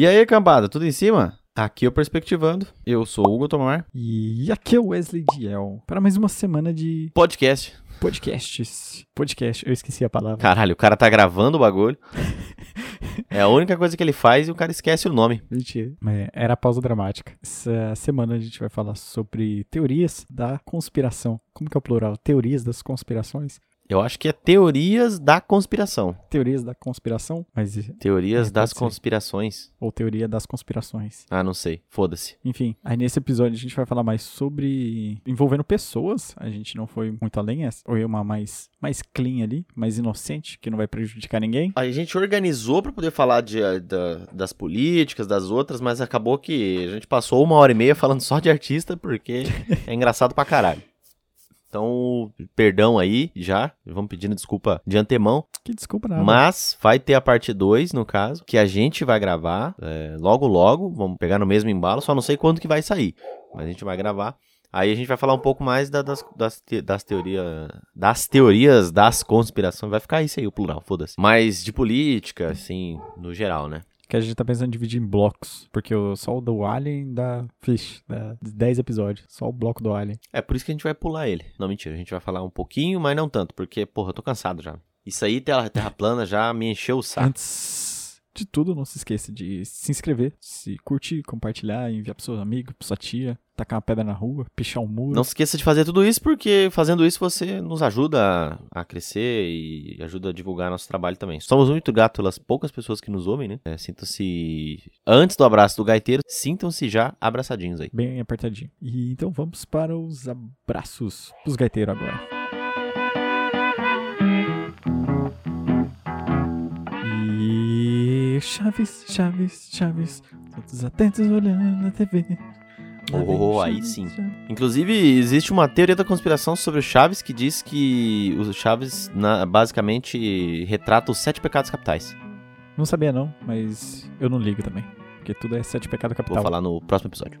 E aí, cambada, tudo em cima? Aqui é o Perspectivando. Eu sou o Hugo Tomar. E aqui é o Wesley Diel. Para mais uma semana de Podcast. podcasts. Podcast, eu esqueci a palavra. Caralho, o cara tá gravando o bagulho. É a única coisa que ele faz e o cara esquece o nome. Mentira. É, era a pausa dramática. Essa semana a gente vai falar sobre teorias da conspiração. Como que é o plural? Teorias das conspirações? Eu acho que é teorias da conspiração. Teorias da conspiração? Mas, Teorias É, das pode ser. conspirações. ou teoria das conspirações. Ah, não sei. Foda-se. Enfim, aí nesse episódio a gente vai falar mais sobre envolvendo pessoas. A gente não foi muito além, essa foi uma mais, mais clean ali, mais inocente, que não vai prejudicar ninguém. A gente organizou pra poder falar de, eh, da- das políticas, das outras, mas acabou que a gente passou uma hora e meia falando só de artista, porque é engraçado pra caralho. Então, perdão aí já, vamos pedindo desculpa de antemão, Que desculpa nada. mas vai ter a parte 2, no caso, que a gente vai gravar é, logo logo, vamos pegar no mesmo embalo, só não sei quando que vai sair, mas a gente vai gravar. Aí a gente vai falar um pouco mais da- das, das, te- das teorias. Das teorias das conspirações. Vai ficar isso aí, o plural, foda-se. Mas de política, assim, no geral, né? Que a gente tá pensando em dividir em blocos. Porque o, só o do Alien dá. Fish, dá 10 episódios. Só o bloco do Alien. É por isso que a gente vai pular ele. Não, mentira, a gente vai falar um pouquinho, mas não tanto, porque, porra, eu tô cansado já. Isso aí, terra, terra plana, já me encheu o saco. Antes de tudo, não se esqueça de se inscrever, se curtir, compartilhar, enviar pro seu amigo, pra sua tia, tacar uma pedra na rua, pichar um muro. Não se esqueça de fazer tudo isso, porque fazendo isso você nos ajuda a, crescer e ajuda a divulgar nosso trabalho também. Somos muito gratos pelas poucas pessoas que nos ouvem, né? É, sintam-se. Antes do abraço do gaiteiro, sintam-se já abraçadinhos aí. Bem apertadinho. E então vamos para os abraços dos gaiteiros agora. Chaves, Chaves, Chaves, todos atentos olhando a TV. Lá vem Oh, aí sim. Inclusive, existe uma teoria da conspiração sobre o Chaves que diz que o Chaves na- basicamente retrata os sete pecados capitais. Não sabia não, mas eu não ligo também. Porque tudo é sete pecado Vou capital. falar no próximo episódio.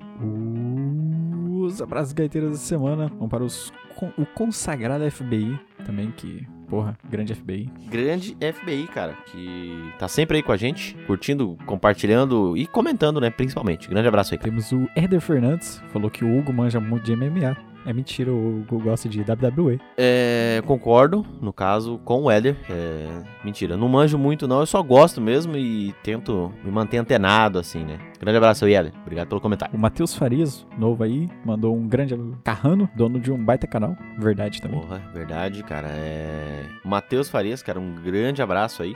Os abraços gaiteiros da semana vão para os, o consagrado FBI também, que, porra, grande FBI. Grande FBI, cara, que tá sempre aí com a gente, curtindo, compartilhando e comentando, né, principalmente. Grande abraço aí. Temos o Éder Fernandes, falou que o Hugo manja muito de MMA. É mentira, o Hugo gosta de WWE. É, concordo, no caso, com o Éder. É, mentira, não manjo muito não, eu só gosto mesmo e tento me manter antenado, assim, né. Grande abraço aí, Éder. Obrigado pelo comentário. O Matheus Farias, novo aí, mandou um grande Carrano, dono de um baita canal. Verdade também. Porra, verdade, cara. É... Matheus Farias, cara, um grande abraço aí.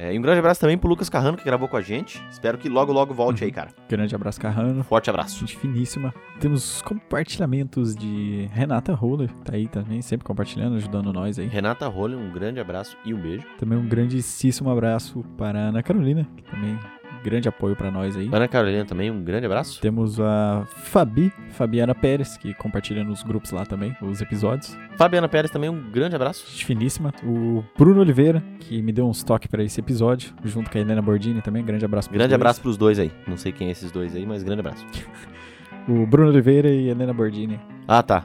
É, e um grande abraço também pro Lucas Carrano, que gravou com a gente. Espero que logo, logo volte aí, cara. Grande abraço, Carrano. Forte abraço. Gente finíssima. Temos compartilhamentos de Renata Roller, tá aí também, sempre compartilhando, ajudando nós aí. Renata Roller, um grande abraço e um beijo. Também um grandíssimo abraço para a Ana Carolina, que também grande apoio para nós aí. Ana Carolina também, um grande abraço. Temos a Fabi, Fabiana Pérez, que compartilha nos grupos lá também, os episódios. Fabiana Pérez também, um grande abraço. Gente finíssima. O Bruno Oliveira, que me deu uns toques para esse episódio, junto com a Helena Bordini também. Grande abraço pros Grande dois. abraço pros dois aí. Não sei quem é esses dois aí, mas grande abraço. O Bruno Oliveira e a Helena Bordini. Ah, tá.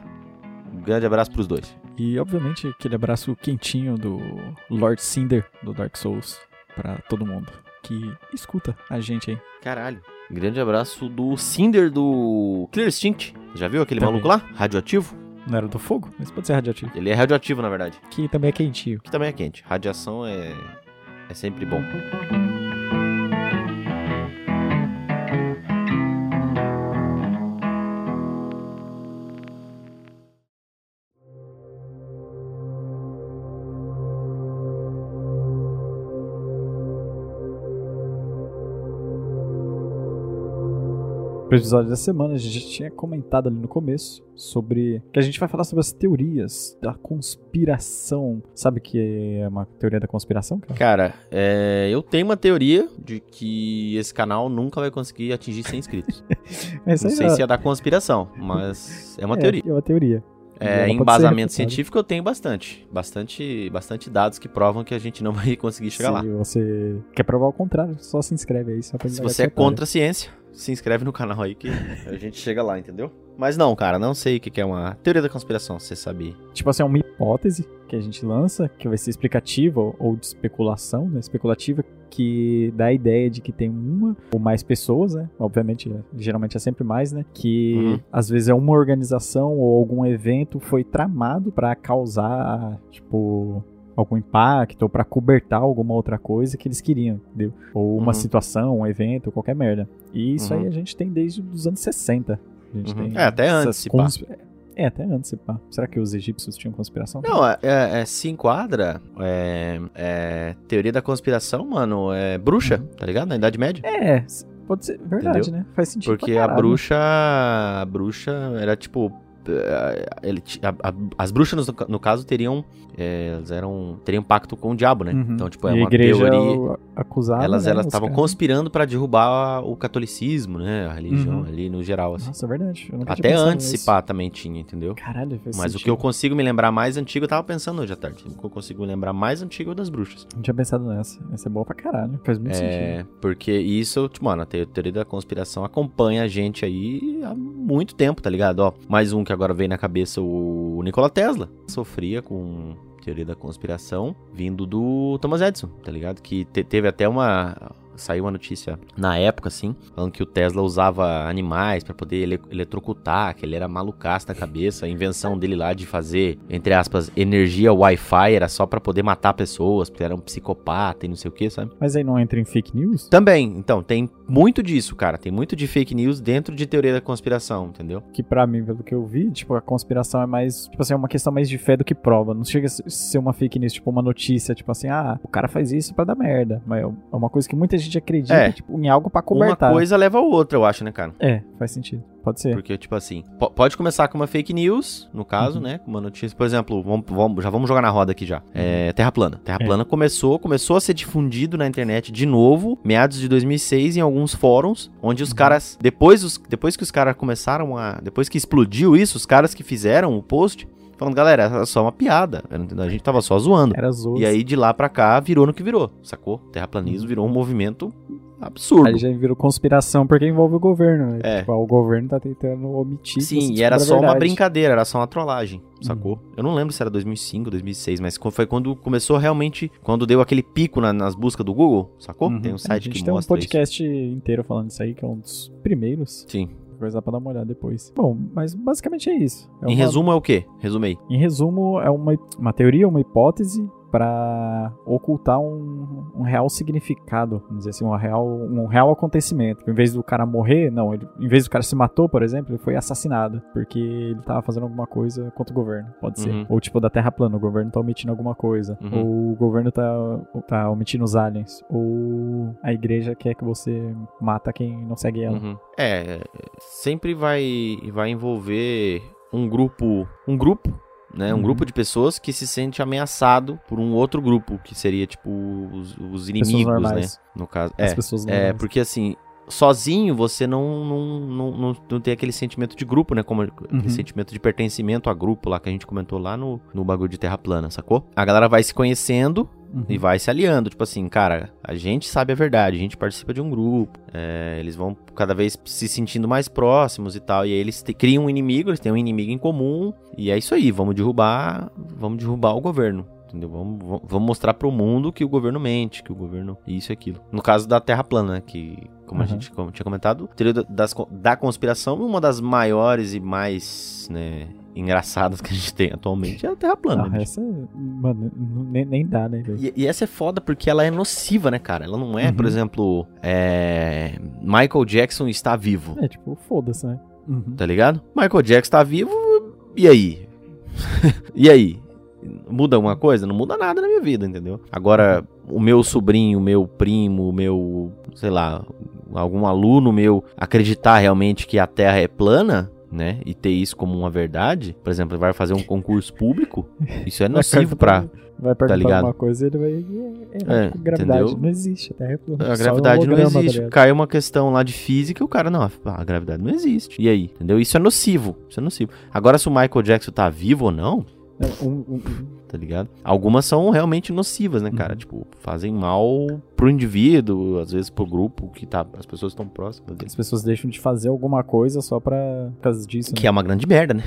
Um grande abraço pros dois. E, obviamente, aquele abraço quentinho do Lord Cinder, do Dark Souls, para todo mundo que escuta a gente aí. Caralho. Grande abraço do Cinder do Clear Instinct. Já viu aquele Também. maluco lá? Radioativo? Não era do fogo? Mas pode ser radioativo. Ele é radioativo, na verdade. Que também é quentinho. Que também é quente. Radiação é, é sempre bom. Episódio da semana, a gente já tinha comentado ali no começo sobre. que a gente vai falar sobre as teorias da conspiração. Sabe o que é uma teoria da conspiração, cara? Cara, é, eu tenho uma teoria de que esse canal nunca vai conseguir atingir 100 inscritos. Não aí sei é, se é da conspiração, mas é uma é, teoria. É uma teoria. É, embasamento científico eu tenho bastante. Bastante bastante dados que provam que a gente não vai conseguir chegar lá. Se você quer provar o contrário, só se inscreve aí. Só pra Se você é contra a ciência, se inscreve no canal aí que a gente chega lá, entendeu? Mas não, cara, não sei o que é uma teoria da conspiração, você sabia. Tipo assim, é uma hipótese que a gente lança, que vai ser explicativa ou de especulação, né? Especulativa, que dá a ideia de que tem uma ou mais pessoas, né? Obviamente, geralmente é sempre mais, né? Que uhum. às vezes é uma organização ou algum evento foi tramado para causar, tipo, algum impacto ou para cobertar alguma outra coisa que eles queriam, entendeu? Ou uma uhum. situação, um evento, qualquer merda. E isso uhum. aí a gente tem desde os anos 60. A gente uhum. tem é, até antes, cons... É, até antes, pá. Será que os egípcios tinham conspiração? Não, é, é, é se enquadra. É, é, teoria da conspiração, mano, é bruxa, uhum. tá ligado? Na Idade Média. É, pode ser verdade, Entendeu? né? Faz sentido. Porque a bruxa. A bruxa era tipo ele, a, a, as bruxas, no, no, caso, teriam. É, elas eram. teriam pacto com o diabo, né? Uhum. Então, tipo, é e uma teoria. Acusada, elas né, elas estavam conspirando para derrubar o catolicismo, né? A religião uhum. ali no geral. Assim. Nossa, é verdade. Até antes, se pá, também tinha, entendeu? Caralho, faz Mas sentido. o que eu consigo me lembrar mais antigo, eu tava pensando hoje à tarde. O que eu consigo me lembrar mais antigo é das bruxas. Não tinha pensado nessa. Essa é boa pra caralho. Faz muito é, sentido. Porque isso, tipo, mano, a teoria da conspiração acompanha a gente aí há muito tempo, tá ligado? Ó, mais um que agora veio na cabeça, o o Nikola Tesla sofria com teoria da conspiração vindo do Thomas Edison, tá ligado? Que te teve até uma saiu uma notícia na época, assim, falando que o Tesla usava animais para poder ele eletrocutar, que ele era malucaço na cabeça. A invenção dele lá de fazer, entre aspas, energia Wi-Fi era só para poder matar pessoas, porque era um psicopata e não sei o que, sabe? Mas aí não entra em fake news? Também, então, tem muito disso, cara. Tem muito de fake news dentro de teoria da conspiração, entendeu? Que para mim, pelo que eu vi, tipo, a conspiração é mais, tipo assim, é uma questão mais de fé do que prova. Não chega a ser uma fake news, tipo, uma notícia, tipo assim, ah, o cara faz isso para dar merda. Mas é uma coisa que muita gente gente acredita é. tipo, em algo para cobertar. Uma coisa leva a outra, eu acho, né, cara? É, faz sentido. Pode ser. Porque, tipo assim, pode começar com uma fake news, no caso, uhum. né? Uma notícia, por exemplo, vamos, vamos, já vamos jogar na roda aqui já. É, uhum. Terra plana. Terra é. plana começou, começou a ser difundido na internet de novo, meados de 2006, em alguns fóruns, onde os uhum. caras, depois, os, depois que os caras começaram a. Depois que explodiu isso, os caras que fizeram o post falando, galera, era só uma piada. A gente tava só zoando. Era zoado. E aí de lá pra cá virou no que virou, sacou? Terraplanismo virou um movimento absurdo. Aí já virou conspiração porque envolve o governo, né? É. Tipo, o governo tá tentando omitir. Sim, e era só uma brincadeira, era só uma trollagem, sacou? Uhum. Eu não lembro se era 2005, 2006, mas foi quando começou realmente, quando deu aquele pico na, nas buscas do Google, sacou? Uhum. Tem um site que mostra tem um podcast isso. inteiro falando isso aí, que é um dos primeiros. Sim coisa pra dar uma olhada depois. Bom, mas basicamente é isso. É em uma... resumo é o quê? Resumei. Em resumo, é uma, uma teoria, uma hipótese para ocultar um, um, real significado, vamos dizer assim, um real, um real acontecimento. Em vez do cara morrer, não, ele, em vez do cara se matou, por exemplo, ele foi assassinado, porque ele tava fazendo alguma coisa contra o governo, pode ser. Uhum. Ou tipo da Terra plana, o governo tá omitindo alguma coisa. Uhum. Ou o governo tá, tá omitindo os aliens. Ou a igreja quer que você mata quem não segue ela. Uhum. É, sempre vai, vai envolver um grupo, um grupo né? Um uhum. grupo de pessoas que se sente ameaçado por um outro grupo, que seria tipo os, os inimigos, né? No caso. As é, pessoas é, porque assim, sozinho você não, não, não, não, não tem aquele sentimento de grupo, né? Como aquele uhum. sentimento de pertencimento a grupo lá que a gente comentou lá no, no bagulho de Terra Plana, sacou? A galera vai se conhecendo uhum. e vai se aliando. Tipo assim, cara, a gente sabe a verdade, a gente participa de um grupo, é, eles vão cada vez se sentindo mais próximos e tal. E aí eles te, criam um inimigo, eles têm um inimigo em comum. E é isso aí, vamos derrubar, vamos derrubar o governo entendeu? Vamos, vamos mostrar para o mundo que o governo mente, que o governo isso e aquilo. No caso da Terra plana, né, que como uhum. a gente como tinha comentado, teoria das, da conspiração, uma das maiores e mais, né, engraçadas que a gente tem atualmente é a Terra plana. Ah, essa, mano, nem, nem dá, né? E, e, essa é foda porque ela é nociva, né, cara? Ela não é, uhum. por exemplo, é... Michael Jackson está vivo. É, tipo, foda-se, né? Uhum. Tá ligado? Michael Jackson está vivo, e aí? e aí? Muda alguma coisa? Não muda nada na minha vida, entendeu? Agora, o meu sobrinho, o meu primo, o meu, sei lá, algum aluno meu acreditar realmente que a Terra é plana, né? E ter isso como uma verdade, por exemplo, vai fazer um concurso público, isso é nocivo pra. Vai perguntar tá alguma coisa ele vai. É, é, gravidade entendeu? não existe. A, terra é plana, a gravidade não existe. Tá Cai uma questão lá de física e o cara, não, a gravidade não existe. E aí? Entendeu? Isso é nocivo. Isso é nocivo. Agora, se o Michael Jackson tá vivo ou não, É, um- um- um- tá ligado? Algumas são realmente nocivas, né, cara? Uhum. Tipo, fazem mal pro indivíduo, às vezes pro grupo que tá, as pessoas estão próximas dele. as pessoas deixam de fazer alguma coisa só pra por causa disso. né? Que é uma grande merda, né?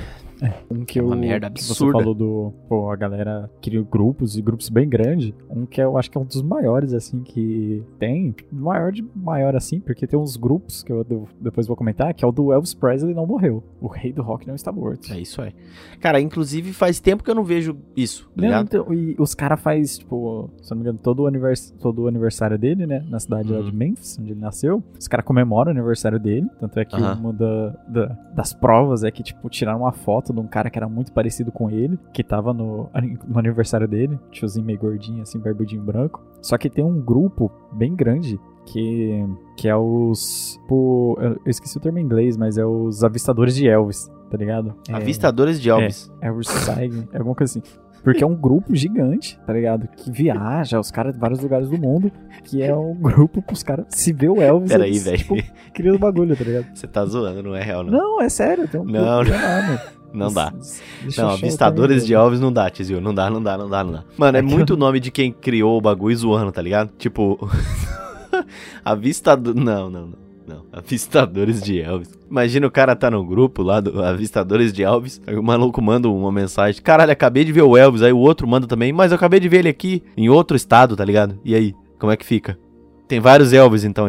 Um que é uma eu, merda absurda. Você falou do. Pô, a galera cria grupos e grupos bem grandes. Um que eu acho que é um dos maiores, assim, que tem. Maior de maior, assim, porque tem uns grupos que eu de- depois vou comentar, que é o do Elvis Presley não morreu. O rei do rock não está morto. É isso aí. Cara, inclusive faz tempo que eu não vejo isso, Não, então, e os caras faz, tipo, se não me engano, todo o, anivers todo o aniversário dele, né? Na cidade lá Uhum. de Memphis, onde ele nasceu. Os caras comemoram o aniversário dele. Tanto é que Aham. uma da, da- das provas é que, tipo, tiraram uma foto de um cara que era muito parecido com ele, que tava no, no aniversário dele. Tiozinho meio gordinho, assim, barbudinho branco. Só que tem um grupo bem grande que, que é os. Pô, eu esqueci o termo em inglês, mas é os avistadores de Elvis, tá ligado? É- Avistadores de Elvis. Elvis Sighting, é alguma coisa assim. Porque é um grupo gigante, tá ligado? Que viaja, os caras de vários lugares do mundo. Que é um grupo pros caras. Se vê o Elvis, Peraí, eles, velho. tipo, criam o bagulho, tá ligado? Você tá zoando, não é real, não. Não, é sério, tem um Não, grupo não. danado. Não dá. Não, o avistadores de termo Elvis não dá, Tizio. Não dá, não dá, não dá, não dá. Mano, é É muito nome de quem criou o bagulho zoando, tá ligado? Tipo. Avistador. Não, não, não. Não, avistadores de Elvis. Imagina o cara tá no grupo lá do Avistadores de Elvis. Aí o maluco manda uma mensagem. Caralho, acabei de ver o Elvis. Aí o outro manda também. Mas eu acabei de ver ele aqui em outro estado, tá ligado? E aí, como é que fica? Tem vários Elvis então.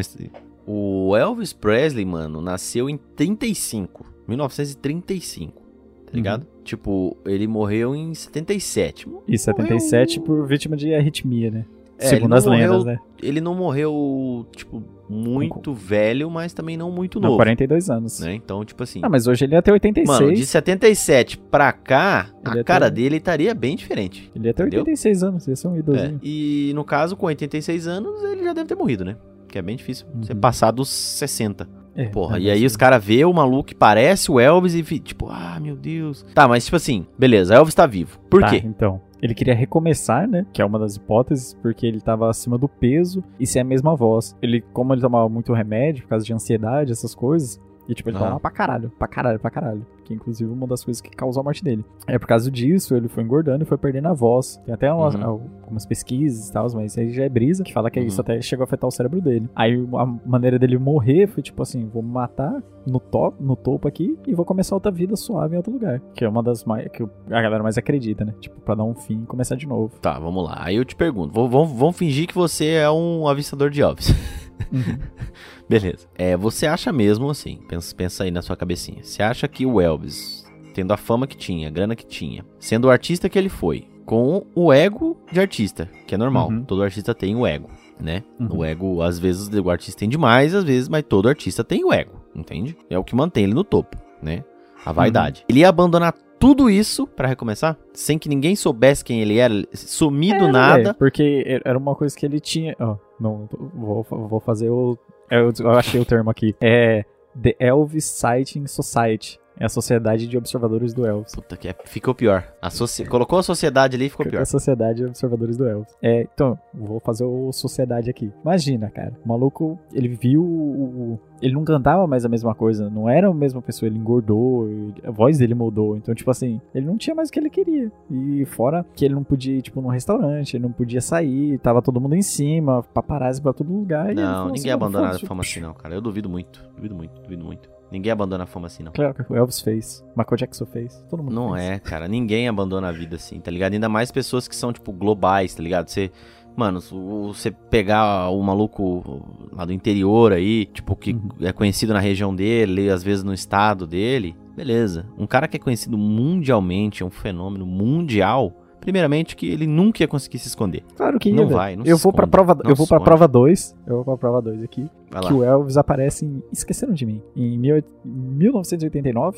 O Elvis Presley, mano, nasceu em 35. 1935. Tá ligado? Tipo, ele morreu em 77. E 77 por vítima de arritmia, né? É, Segundo as lendas, morreu né? Ele não morreu, tipo, muito velho, mas também não muito Não, novo. 42 anos. Né? Então, tipo assim. Ah, mas hoje ele ia ter 86. Mano, de 77 pra cá, Ele a cara ter- dele estaria bem diferente. Ele ia ter entendeu? 86 anos, ia ser um É, idosinho. E no caso, com 86 anos, ele já deve ter morrido, né? Que é bem difícil. Você Uhum. passar dos 60. É, Porra, é, e aí os caras vê o maluco que parece o Elvis e tipo, ah, meu Deus. Tá, mas tipo assim, beleza, Elvis tá vivo. Por Tá, quê? Então, ele queria recomeçar, né? Que é uma das hipóteses, porque ele tava acima do peso e sem a mesma voz. Ele, como ele tomava muito remédio por causa de ansiedade, essas coisas, e tipo, ele Aham. tomava pra caralho, pra caralho, pra caralho. Que inclusive uma das coisas que causou a morte dele. É por causa disso, ele foi engordando e foi perdendo a voz. Tem até umas, Uhum. algumas pesquisas e tal, mas aí já é brisa, que fala que Uhum. isso até chegou a afetar o cérebro dele. Aí a maneira dele morrer foi tipo assim: vou matar no top, no topo aqui e vou começar outra vida suave em outro lugar. Que é uma das mais. que a galera mais acredita, né? Tipo, pra dar um fim e começar de novo. Tá, vamos lá. Aí eu te pergunto, vamos, fingir que você é um avistador de Elvis. Beleza. É, você acha mesmo assim, pensa, pensa aí na sua cabecinha. Você acha que o Elvis, tendo a fama que tinha, a grana que tinha, sendo o artista que ele foi, com o ego de artista, que é normal, Uhum. todo artista tem o ego, né? Uhum. O ego, às vezes, o artista tem demais, às vezes, mas todo artista tem o ego, entende? É o que mantém ele no topo, né? A vaidade. Ele ia abandonar tudo isso pra recomeçar, sem que ninguém soubesse quem ele era, sumir do É, nada. velho, porque era uma coisa que ele tinha. Ó, não, vou, vou fazer o. Eu, eu achei o termo aqui. É The Elvis Sighting Society. É a Sociedade de Observadores do Elvis. Puta que é, ficou pior. A soci- Colocou a sociedade ali e ficou é pior. a Sociedade de Observadores do Elvis. É, então, vou fazer o Sociedade aqui. Imagina, cara. O maluco, ele viu. o- Ele não cantava mais a mesma coisa. Não era a mesma pessoa. Ele engordou. A voz dele mudou. Então, tipo assim, ele não tinha mais o que ele queria. E fora que ele não podia ir, tipo, num restaurante. Ele não podia sair. Tava todo mundo em cima. Paparazzi pra todo lugar. Não, assim, ninguém "Mano, abandona a foda-se." fama assim, não, cara. Eu duvido muito. Duvido muito, duvido muito. Ninguém abandona a fama assim, não. Claro que o Elvis fez. Michael Jackson fez. Todo mundo Não fez. é, cara. Ninguém abandona a vida assim, tá ligado? Ainda mais pessoas que são, tipo, globais, tá ligado? Você. Mano, você pegar o maluco lá do interior aí, tipo, que Uhum. é conhecido na região dele, às vezes no estado dele, beleza. Um cara que é conhecido mundialmente, é um fenômeno mundial, primeiramente que ele nunca ia conseguir se esconder. Claro que ia, Não velho. vai, não eu vou pra esconde, prova, eu vou esconde. prova 2. Eu vou pra prova 2 aqui. Vai lá. que o Elvis aparece em Esqueceram de Mim, em mil- 1989,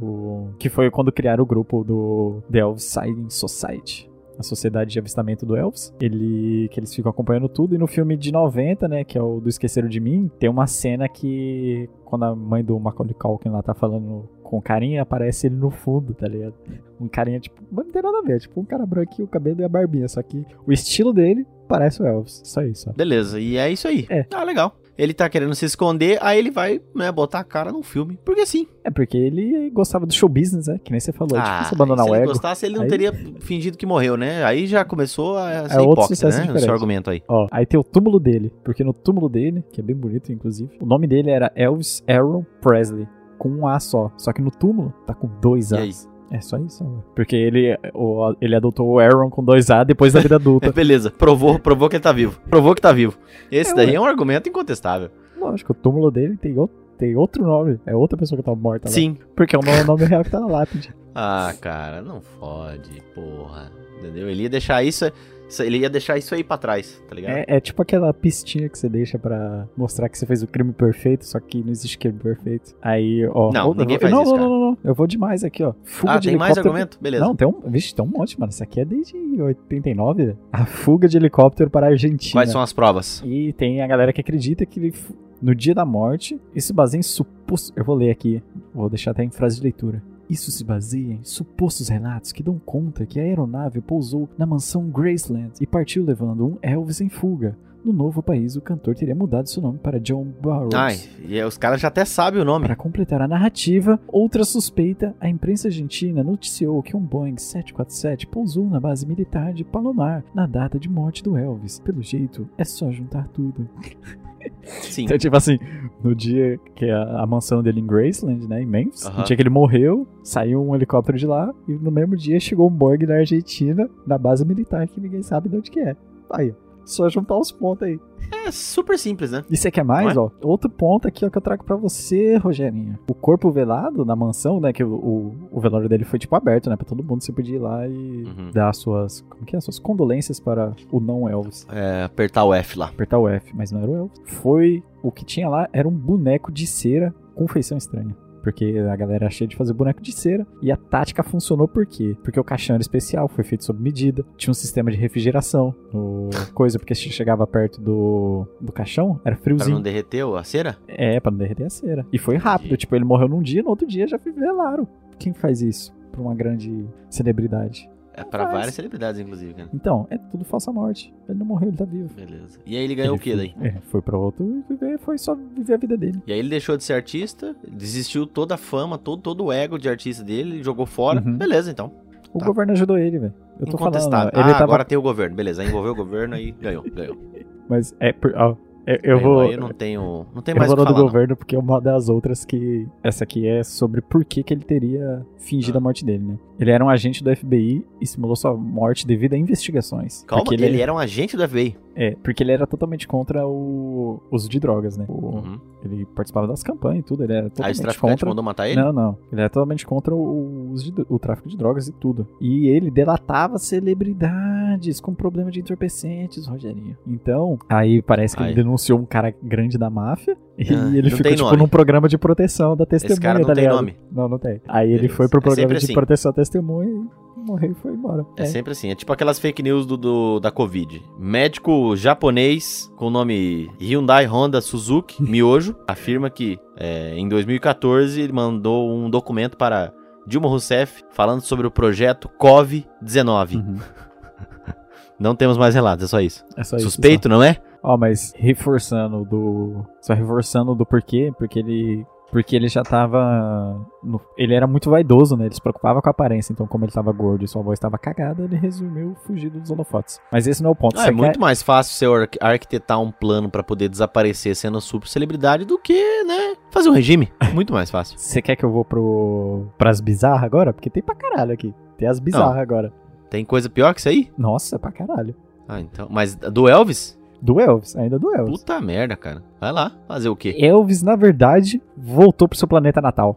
o, que foi quando criaram o grupo do The Elvis Sighting Society. A sociedade de avistamento do Elvis. Ele, que eles ficam acompanhando tudo. E no filme de 90, né, que é o do Esqueceram de Mim, tem uma cena que quando a mãe do Macaulay Culkin lá tá falando com carinha, aparece ele no fundo, tá ligado? Um carinha, tipo, não tem nada a ver, tipo um cara branquinho, o cabelo e a barbinha, só que o estilo dele parece o Elvis, só isso, ó. Beleza, e é isso aí. É. Ah, legal. Ele tá querendo se esconder, aí ele vai, né, botar a cara num filme. Porque sim. É porque ele gostava do show business, né? Que nem você falou. é difícil abandonar Ah, se o ele ego. gostasse, ele não Aí- teria fingido que morreu, né? Aí já começou a ser É outro hipócrita, sucesso né? O diferente. seu argumento aí. Ó, aí tem o túmulo dele. Porque no túmulo dele, que é bem bonito, inclusive, o nome dele era Elvis Aaron Presley. Com um A só. Só que no túmulo tá com dois? A's. É só isso, ó. Porque ele, o, ele adotou o Aaron com dois A depois da vida adulta. Beleza, provou, provou que ele tá vivo. Provou que tá vivo. Esse É, daí ué. é um argumento incontestável. Lógico, o túmulo dele tem, outro- tem outro nome. É outra pessoa que tá morta lá. Sim. Porque é o nome- nome real que tá na lápide. Ah, cara, não fode, porra. Entendeu? Ele ia deixar isso- ele ia deixar isso aí pra trás, tá ligado? É, é tipo aquela pistinha que você deixa pra mostrar que você fez o crime perfeito, só que não existe crime perfeito. Aí, ó. Não, ninguém eu- faz não, isso, não, não, não, não. Eu vou demais aqui, ó. Fuga ah, de tem mais argumento? Beleza. Não, tem um. Vixe, tem um monte, mano. Isso aqui é desde 89. velho. A fuga de helicóptero para a Argentina. Quais são as provas? E tem a galera que acredita que ele, no dia da morte, isso se baseia em supostos. Eu vou ler aqui, vou deixar até em frase de leitura. Isso se baseia em supostos relatos que dão conta que a aeronave pousou na mansão Graceland e partiu levando um Elvis em fuga. No novo país, o cantor teria mudado seu nome para John Burroughs. Ai, e os caras já até sabem o nome. Para completar a narrativa, outra suspeita, a imprensa argentina noticiou que um Boeing 747 pousou na base militar de Palomar na data de morte do Elvis. Pelo jeito, é só juntar tudo. Sim. Então, tipo assim, no dia que a, a mansão dele em Graceland, né, em Memphis, Aham. no dia que ele morreu, saiu um helicóptero de lá e no mesmo dia chegou um Boeing na Argentina, na base militar, que ninguém sabe de onde que é. Aí, ó. Só juntar os pontos aí. É super simples, né? E você quer mais, Não ó? Outro ponto aqui ó, que eu trago pra você, Rogerinho. O corpo velado na mansão, né? Que o, o, o velório dele foi tipo aberto, né? Pra todo mundo você podia ir lá e Uhum. dar as suas. Como que é? As suas condolências para o não Elvis. É, apertar o F lá. Apertar o F, mas não era o Elvis. Foi. O que tinha lá era um boneco de cera com feição estranha. Porque a galera achei de fazer boneco de cera. E a tática funcionou por quê? Porque o caixão era especial, foi feito sob medida. Tinha um sistema de refrigeração. No coisa, porque se chegava perto do, do caixão, era Pra friozinho. não derreter a cera? É, pra não derreter a cera. E foi rápido. Tipo, ele morreu num dia, no outro dia já velaram. Quem faz isso pra uma grande celebridade? É pra Faz. várias celebridades, inclusive, cara. Então, é tudo falsa morte. Ele não morreu, ele tá vivo. Beleza. E aí ele ganhou Ele o foi- daí? É, foi pra outro e viver, foi só viver a vida dele. E aí ele deixou de ser artista, desistiu toda a fama, todo, todo o ego de artista dele, jogou fora. Uhum. Beleza, então. O Tá. governo ajudou ele, velho. Eu tô falando, ele ah, tava... agora tem o governo. Beleza, aí envolveu o governo aí ganhou, ganhou. Mas é, por- ó, eu, eu Aí- vou... Eu não tenho, não tem Eu mais o vou no do falar. não. governo porque é uma das outras que. Essa aqui é sobre por que, que ele teria fingido Ah. a morte dele, né? Ele era um agente do FBI e simulou sua morte devido a investigações. Calma, porque ele, era um agente do FBI. É, porque ele era totalmente contra o uso de drogas, né? O- Uhum. Ele participava das campanhas e tudo, ele era Aí totalmente traficantes contra. mandou matar ele? Não, não. Ele era totalmente contra o, uso de, o tráfico de drogas e tudo. E ele delatava celebridades com problema de entorpecentes, Rogerinho. Então, aí parece que Aí. ele denunciou um cara grande da máfia e Ah, ele ficou, tipo, nome. num programa de proteção da testemunha, cara não tá tem ligado? nome. Não, não tem. Aí ele Beleza. foi pro É programa sempre de assim. proteção à testemunha e morreu e foi embora. É sempre assim, é tipo aquelas fake news do, do- da Covid. Médico japonês com o nome Hyundai Honda Suzuki, Miojo, afirma que é, em 2014 ele mandou um documento para Dilma Rousseff falando sobre o projeto COV-19. Uhum. Não temos mais relatos, é só isso. É só isso. Suspeito, não é? Ó, mas reforçando do. Só reforçando do porquê, porque ele. Porque ele já tava. no- ele era muito vaidoso, né? Ele se preocupava com a aparência. Então, como ele tava gordo e sua voz estava cagada, ele resumiu fugir dos holofotes. Mas esse não é o ponto. Ah, é quer- muito mais fácil você ar- arquitetar um plano pra poder desaparecer sendo super celebridade do que, né, fazer um regime. Muito mais fácil. Você quer que eu vou pro. pras bizarras agora? Porque tem pra caralho aqui. Tem as bizarras agora. Tem coisa pior que isso aí? Nossa, pra caralho. Ah, então. Mas do Elvis? Do Elvis, ainda do Elvis. Puta merda, cara. Vai lá, fazer o quê? Elvis, na verdade, voltou pro seu planeta natal.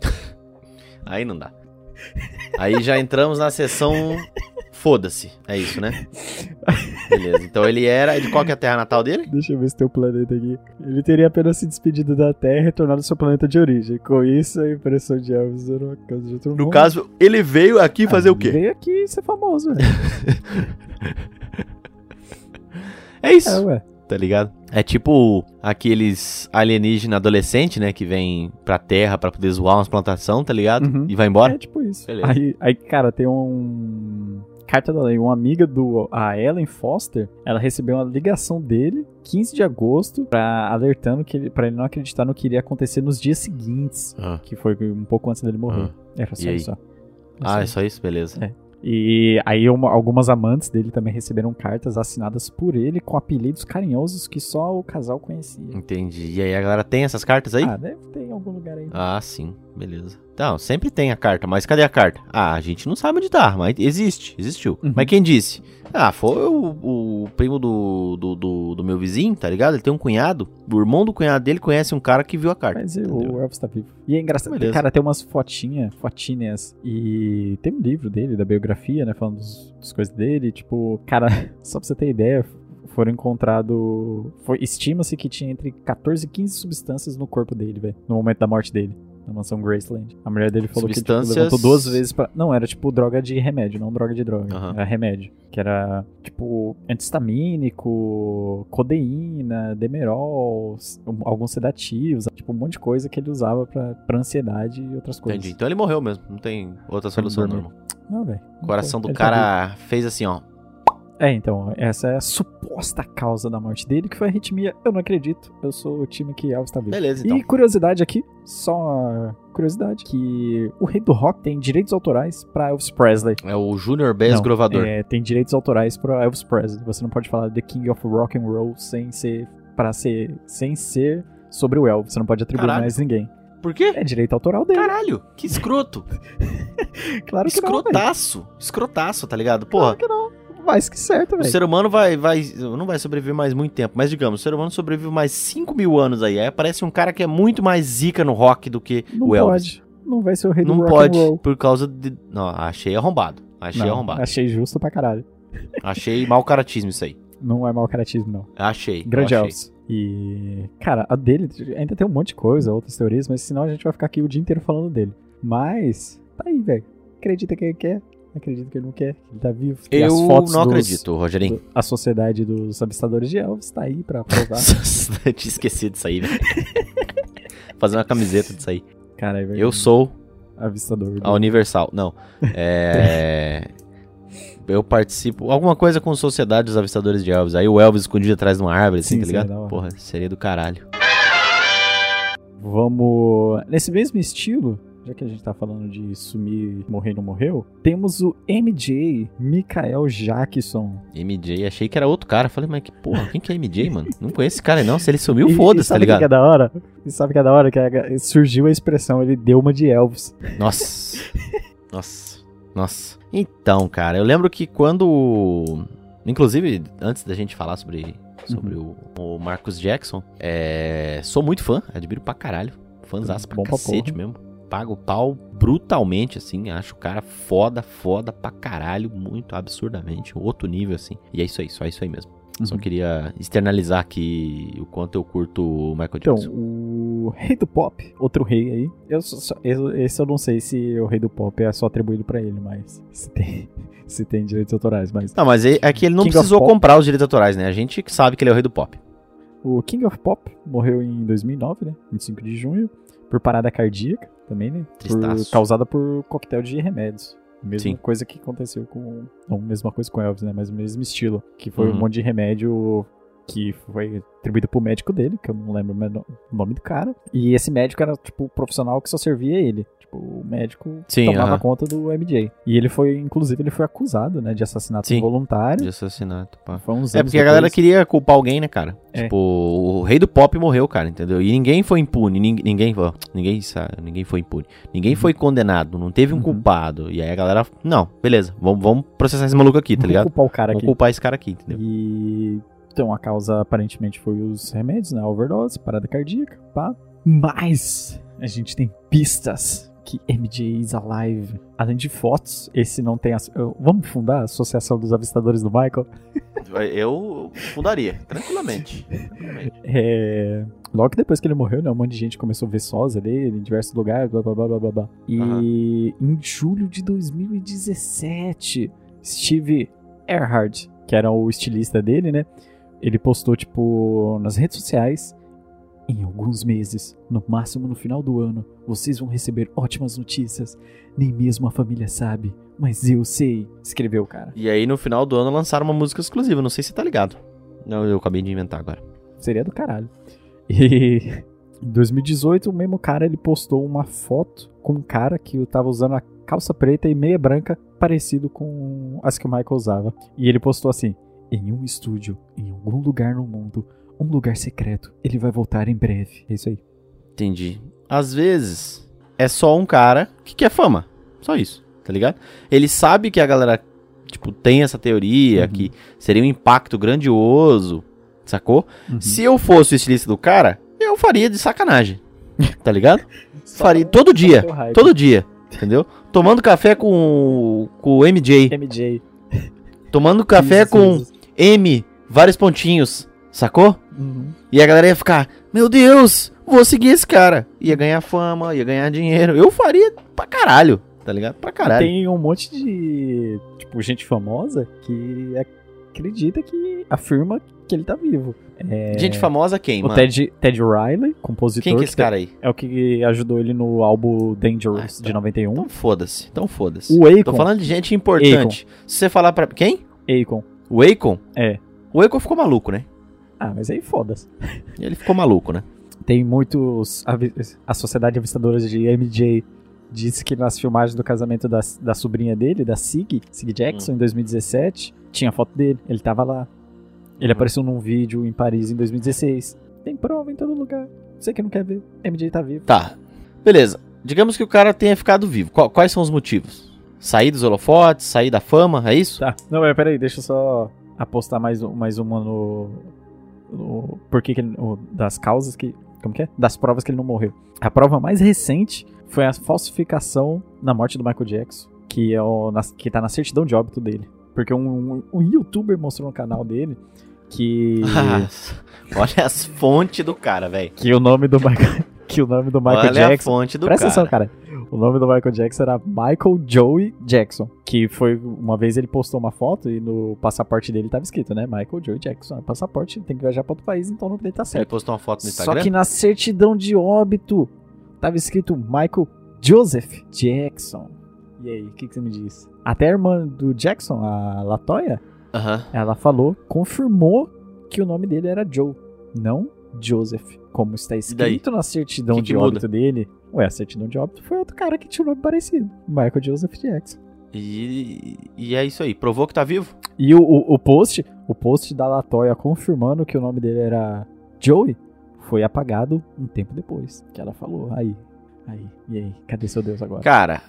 Aí não dá. Aí já entramos na sessão. Foda-se. É isso, né? Beleza. Então ele era. De qual que é a terra natal dele? Deixa eu ver se tem o planeta aqui. Ele teria apenas se despedido da Terra e retornado ao seu planeta de origem. Com isso, a impressão de Elvis era uma casa de outro No mundo. caso, ele veio aqui fazer Ah, o quê? Veio aqui ser famoso, velho. É isso. É, ué. Tá ligado? É tipo aqueles alienígenas adolescentes, né? Que vem pra terra pra poder zoar umas plantações, tá ligado? Uhum. E vai embora. É tipo isso. Beleza. Aí, aí, cara, tem um. Carta da lei. Uma amiga do. A Ellen Foster, ela recebeu uma ligação dele 15 de agosto, pra, alertando que ele, pra ele não acreditar no que iria acontecer nos dias seguintes, Ah, que foi um pouco antes dele morrer. Era só E aí? isso. ó. Ah, é Isso só isso? Beleza. É. E aí uma- algumas amantes dele também receberam cartas assinadas por ele com apelidos carinhosos que só o casal conhecia. Entendi. E aí a galera tem essas cartas aí? Ah, deve ter em algum lugar aí. Ah, sim, beleza. Então, sempre tem a carta, mas cadê a carta? Ah, a gente não sabe onde tá, mas existe, existiu. Uhum. Mas quem disse? Ah, foi o, o primo do, do, do, do meu vizinho, tá ligado? Ele tem um cunhado, o irmão do cunhado dele conhece um cara que viu a carta. Mas entendeu? o Elvis tá vivo. E é engraçado, Beleza. cara, tem umas fotinhas, fotinhas, e tem um livro dele, da biografia, né, falando dos, das coisas dele, tipo, cara, só pra você ter ideia, foram encontrado, foi, estima-se que tinha entre 14 e 15 substâncias no corpo dele, velho, no momento da morte dele. Na mansão Graceland. A mulher dele falou que tipo, Substâncias- levantou duas vezes pra. Não, era tipo droga de remédio, não droga de droga. Aham. Era remédio. Que era tipo antistamínico, codeína, demerol, alguns sedativos, tipo um monte de coisa que ele usava pra, pra ansiedade e outras coisas. Entendi. Então ele morreu mesmo, não tem outra Foi solução não. Não, velho. O coração do Ele tá cara fez assim, ó. É, então, essa é a suposta causa da morte dele, que foi a arritmia. Eu não acredito. Eu sou o time que Elvis tá vivo. Beleza, então. E curiosidade aqui, só curiosidade, que o rei do rock tem direitos autorais pra Elvis Presley. É o Junior Bass Não, Grovador. É, tem direitos autorais pra Elvis Presley. Você não pode falar The King of Rock and Roll sem ser para ser sem ser sobre o Elvis. Você não pode atribuir Caralho. mais ninguém. Por quê? É direito autoral dele. Caralho, que escroto. Claro que não, velho. Escrotaço. Escrotaço, tá ligado? Porra, Claro que não. Mais que certo, o velho. ser humano vai, vai, não vai sobreviver mais muito tempo. Mas digamos, o ser humano sobrevive mais 5 mil anos aí. Aí aparece um cara que é muito mais zica no rock do que Não o Elvis. pode. Não vai ser o rei do Não rock pode, and roll. por causa de. Não, achei arrombado. Achei Não, arrombado. Achei justo pra caralho. Achei mau caratismo isso aí. Não é mau caratismo, não. Achei. Grande achei. Elvis. E, cara, a dele ainda tem um monte de coisa, outras teorias, mas senão a gente vai ficar aqui o dia inteiro falando dele. Mas, tá aí, velho. Acredita que ele quer, acredita que ele não quer, que ele tá vivo. Eu as fotos não dos- acredito, Rogerinho. do- a sociedade dos avistadores de Elvis tá aí pra provar. Eu tinha esquecido disso aí, velho. Fazer uma camiseta disso aí. Cara, é Eu sou avistador. a Universal. Não. É. Eu participo. Alguma coisa com Sociedade dos Avistadores de Elvis. Aí o Elvis escondido atrás de uma árvore, assim, Sim, tá seria ligado? da hora. Porra, seria do caralho. Vamos. Nesse mesmo estilo, já que a gente tá falando de sumir, morrer não morreu, temos o MJ, Michael Jackson. MJ, achei que era outro cara. Falei, mas que porra, quem que é MJ, mano? Não conheço esse cara, não. Se ele sumiu, foda-se, tá ligado? que é da hora? E sabe que é da hora? Que a- surgiu a expressão, ele deu uma de Elvis. Nossa. Nossa. Nossa. Então, cara, eu lembro que quando. Inclusive, antes da gente falar sobre, sobre Uhum. o, o Marcus Jackson, é, sou muito fã, admiro pra caralho. Fãzaço pra Bom cacete mesmo. Pago pau brutalmente, assim. Acho o cara foda, foda pra caralho. Muito absurdamente. Outro nível, assim. E é isso aí, só isso aí mesmo. Só Uhum. queria externalizar aqui o quanto eu curto o Michael Então, Jackson. o rei do pop, outro rei aí. Eu, só- só- eu- esse eu não sei se o rei do pop é só atribuído pra ele, mas se tem, se tem direitos autorais. Mas Não, mas é, é que ele não King precisou comprar os direitos autorais, né? A gente que sabe que ele é o rei do pop. o King of Pop morreu em 2009, né? 25 de junho, por parada cardíaca também, né? Por, causada por coquetel de remédios. Mesma Sim. coisa que aconteceu com. Não, mesma coisa com Elvis, né? Mas o mesmo estilo. Que foi Uhum. um monte de remédio que foi atribuído pro médico dele, que eu não lembro o nome do cara. E esse médico era, tipo, o profissional que só servia ele. Tipo, o médico Sim, tomava aham. conta do MJ. E ele foi, inclusive, ele foi acusado, né, de assassinato Sim. involuntário. De assassinato, pá. Foi uns É porque a galera depois. queria culpar alguém, né, cara? É. Tipo, o rei do pop morreu, cara, entendeu? E ninguém foi impune, nin- ninguém, ó, ninguém, sa- ninguém foi impune. Ninguém foi condenado, não teve um Uhum. culpado. E aí a galera, não, beleza, vamos, vamos processar esse maluco aqui, tá Vamos ligado? culpar o cara Vamos aqui. culpar esse cara aqui, entendeu? E então a causa aparentemente foi os remédios, né? A overdose, parada cardíaca, pá. Mas a gente tem pistas que MJ is alive. Além de fotos, esse não tem. As... Vamos fundar a Associação dos Avistadores do Michael? Eu fundaria, tranquilamente. É... Logo depois que ele morreu, né? Um monte de gente começou a ver sós ali em diversos lugares, blá blá blá blá blá. E em julho de 2017, Steve Earhart, que era o estilista dele, né? Ele postou, tipo, nas redes sociais. Em alguns meses, no máximo no final do ano, vocês vão receber ótimas notícias. Nem mesmo a família sabe, mas eu sei. Escreveu o cara. E aí no final do ano lançaram uma música exclusiva, não sei se você tá ligado. Não, eu acabei de inventar agora. Seria do caralho. E em 2018, o mesmo cara ele postou uma foto com um cara que tava usando a calça preta e meia branca, parecido com as que o Michael usava. E ele postou assim: Em um estúdio, em algum lugar no mundo, um lugar secreto, ele vai voltar em breve. É isso aí. Entendi. Às vezes é só um cara que quer fama. Só isso, tá ligado? Ele sabe que a galera, tipo, tem essa teoria, Uhum. que seria um impacto grandioso, sacou? Uhum. Se eu fosse o estilista do cara, eu faria de sacanagem, tá ligado? faria todo dia, todo dia, entendeu? Tomando café com, com o MJ, MJ. tomando café Isso, com. M, vários pontinhos, sacou? Uhum. E a galera ia ficar, meu Deus, vou seguir esse cara. Ia ganhar fama, ia ganhar dinheiro. Eu faria pra caralho, tá ligado? Pra caralho. Tem um monte de, tipo, gente famosa que acredita que afirma que ele tá vivo. É, Gente famosa quem, O mano? Ted, Ted Riley, compositor. Quem que é esse cara aí? É o que ajudou ele no álbum Dangerous Ah, de então. 91. Então foda-se, então foda-se. O Akon. Tô falando de gente importante. Se você falar pra... Quem? Akon. O Akon? É. O Akon ficou maluco, né? Ah, mas aí foda-se. Ele ficou maluco, né? Tem muitos. A Sociedade Avistadora de MJ disse que nas filmagens do casamento da, da sobrinha dele, da Sig, Sig Jackson, Hum. em 2017, tinha foto dele. Ele tava lá. Ele Uhum. apareceu num vídeo em Paris em 2016. Tem prova em todo lugar. Você que não quer ver. MJ tá vivo. Tá. Beleza. Digamos que o cara tenha ficado vivo. Quais são os motivos? Sair dos holofotes, sair da fama, é isso? Tá. Não, mas peraí, deixa eu só apostar mais, mais uma no. no por que que ele- o- das causas que. Como que é? Das provas que ele não morreu. A prova mais recente foi a falsificação na morte do Michael Jackson, que, é o, na, que tá na certidão de óbito dele. Porque um, um, um youtuber mostrou no canal dele que. Olha as fontes do cara, velho. que o nome do Michael. Que o nome do Michael Olha a Jackson. fonte do Presta cara. atenção, cara. O nome do Michael Jackson era Michael Joey Jackson. Que foi. Uma vez ele postou uma foto e no passaporte dele tava escrito, né? Michael Joey Jackson. É passaporte, tem que viajar pra outro país, então o nome dele tá Ele certo. postou uma foto no Só Instagram? que na certidão de óbito tava escrito Michael Joseph Jackson. E aí, o que, que você me diz? Até a irmã do Jackson, a Latoya, Aham. ela falou, confirmou que o nome dele era Joe, não Joseph. Como está escrito na certidão Que que de muda? óbito dele. Ué, a certidão de óbito foi outro cara que tinha um nome parecido. Michael Joseph Jackson. E, e é isso aí. Provou que tá vivo? E o, o, o post, o post da Latoya confirmando que o nome dele era Joey foi apagado um tempo depois. Que ela falou, aí, aí, e aí, cadê seu Deus agora? Cara,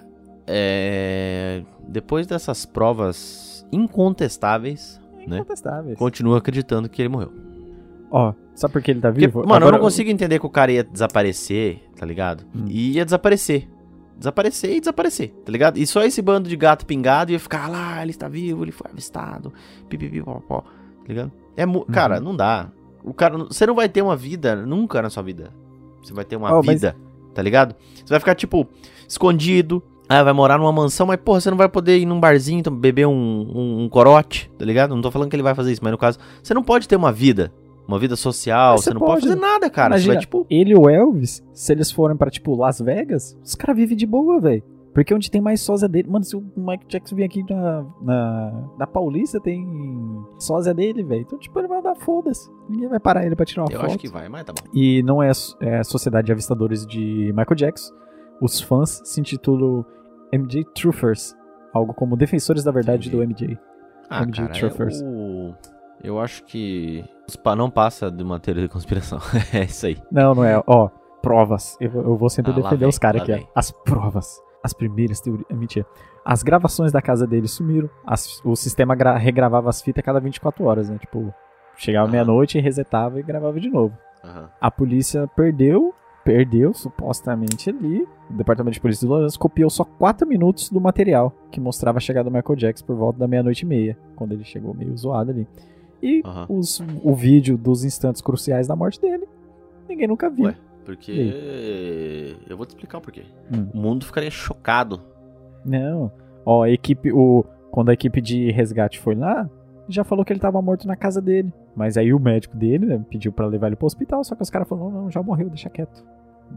é... depois dessas provas incontestáveis, né? Incontestáveis. continuo acreditando que ele morreu. Ó, sabe por que ele tá Porque, vivo? mano, eu Agora- não consigo entender que o cara ia desaparecer, tá ligado? Hum. E ia desaparecer. Desaparecer e desaparecer, tá ligado? E só esse bando de gato pingado ia ficar "Ah lá, ele está vivo, ele foi avistado, pipipi, popó, tá ligado? É mu- Cara, não dá. O cara, você não vai ter uma vida nunca na sua vida. Você vai ter uma Oh, mas- vida, tá ligado? Você vai ficar, tipo, escondido. Ah, vai morar numa mansão, mas, porra, você não vai poder ir num barzinho, beber um, um, um corote, tá ligado? Não tô falando que ele vai fazer isso, mas no caso, você não pode ter uma vida. Uma vida social, Mas você não pode fazer nada, cara. Imagina, vai, tipo, Ele e o Elvis, se eles forem pra, tipo, Las Vegas, os caras vivem de boa, velho. Porque onde tem mais sósia dele. Mano, se o Michael Jackson vir aqui na, na, na Paulista, tem sósia dele, velho. Então, tipo, ele vai dar foda-se. Ninguém vai parar ele pra tirar uma Eu foto. acho que vai, mas tá bom. E não é, é a Sociedade de Avistadores de Michael Jackson. Os fãs se intitulam MJ Truthers. Algo como Defensores da Verdade Entendi. do MJ. Ah, MJ cara, Truffers. eu, eu acho que não passa de uma teoria de conspiração. é isso aí. Não, não é. Ó, provas. Eu, eu vou sempre Ah, defender vem, os caras aqui. vem. As provas. As primeiras teorias. Mentira. As gravações da casa dele sumiram. As- o sistema gra- regravava as fitas a cada 24 horas, né? Tipo, chegava Aham. meia-noite, resetava e gravava de novo. A polícia perdeu, perdeu supostamente ali. O departamento de polícia de Lourenço copiou só 4 minutos do material que mostrava a chegada do Michael Jackson por volta da meia-noite e meia, quando ele chegou meio zoado ali. E Aham. os- o vídeo dos instantes cruciais da morte dele, ninguém nunca viu. Ué, Porque. Eu vou te explicar o porquê. Hum. O mundo ficaria chocado. Não. Ó, a equipe, o, quando a equipe de resgate foi lá, já falou que ele tava morto na casa dele. Mas aí o médico dele né, pediu pra levar ele pro hospital, só que os caras falaram, não, não, já morreu, deixa quieto.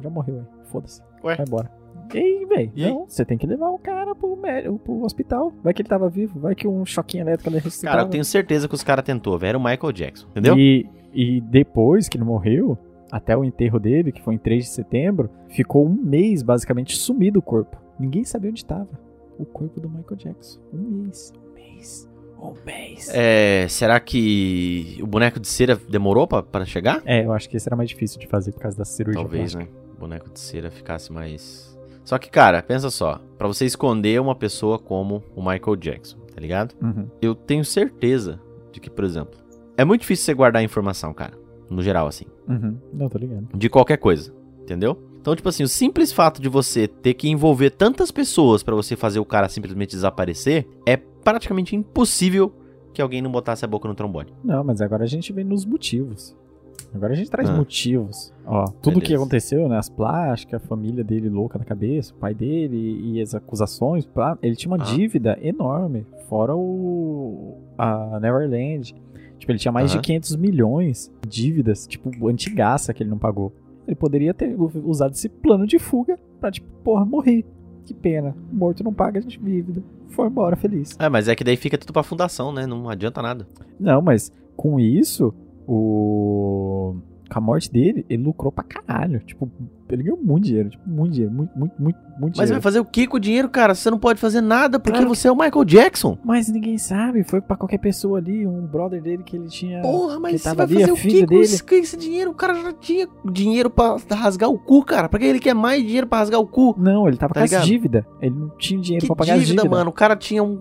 Já morreu aí, foda-se. Ué? Vai embora. E aí, velho? E aí? Não, você tem que levar o cara pro, médico, pro hospital. Vai que ele tava vivo, vai que um choquinho elétrico ele ressuscitava. Cara, eu tenho certeza que os caras tentou, velho. Era o Michael Jackson, entendeu? E, E depois que ele morreu, até o enterro dele, que foi em 3 de setembro, ficou um mês basicamente sumido o corpo. Ninguém sabia onde estava. O corpo do Michael Jackson. Um mês. Um mês. Um mês. É, será que o boneco de cera demorou pra, pra chegar? É, eu acho que esse era mais difícil de fazer por causa da cirurgia. Talvez, plástica. né? O boneco de cera ficasse mais. Só que, cara, pensa só. Pra você esconder uma pessoa como o Michael Jackson, tá ligado? Uhum. Eu tenho certeza de que, por exemplo, é muito difícil você guardar informação, cara. No geral, assim. Uhum. Não, tô ligado. De qualquer coisa. Entendeu? Então, tipo assim, o simples fato de você ter que envolver tantas pessoas pra você fazer o cara simplesmente desaparecer é praticamente impossível que alguém não botasse a boca no trombone. Não, mas agora a gente vem nos motivos. Agora a gente traz Ah. motivos. Ó, tudo que Beleza. aconteceu, né? As plásticas, a família dele louca da cabeça, o pai dele e as acusações. Ele tinha uma Ah. dívida enorme. Fora o. A Neverland. Tipo, ele tinha mais de 500 milhões de dívidas, tipo, antigaça que ele não pagou. Ele poderia ter usado esse plano de fuga pra, tipo, porra, morrer. Que pena. Morto não paga a gente dívida. Foi embora feliz. É, mas é que daí fica tudo pra fundação, né? Não adianta nada. Não, mas com isso, o. Com a morte dele, ele lucrou pra caralho. Tipo, ele ganhou muito dinheiro. Tipo, muito dinheiro. Muito, muito, muito, muito Mas dinheiro. vai fazer o que com o dinheiro, cara? Você não pode fazer nada porque Claro que- você é o Michael Jackson. Mas ninguém sabe. Foi pra qualquer pessoa ali. Um brother dele que ele tinha. Porra, mas você vai ali, fazer o que com esse, com esse dinheiro? O cara já tinha dinheiro pra rasgar o cu, cara. Pra que ele quer mais dinheiro pra rasgar o cu? Não, ele tava Tá com as ligado? dívidas. Ele não tinha dinheiro Que pra pagar as dívida, mano. O cara tinha um...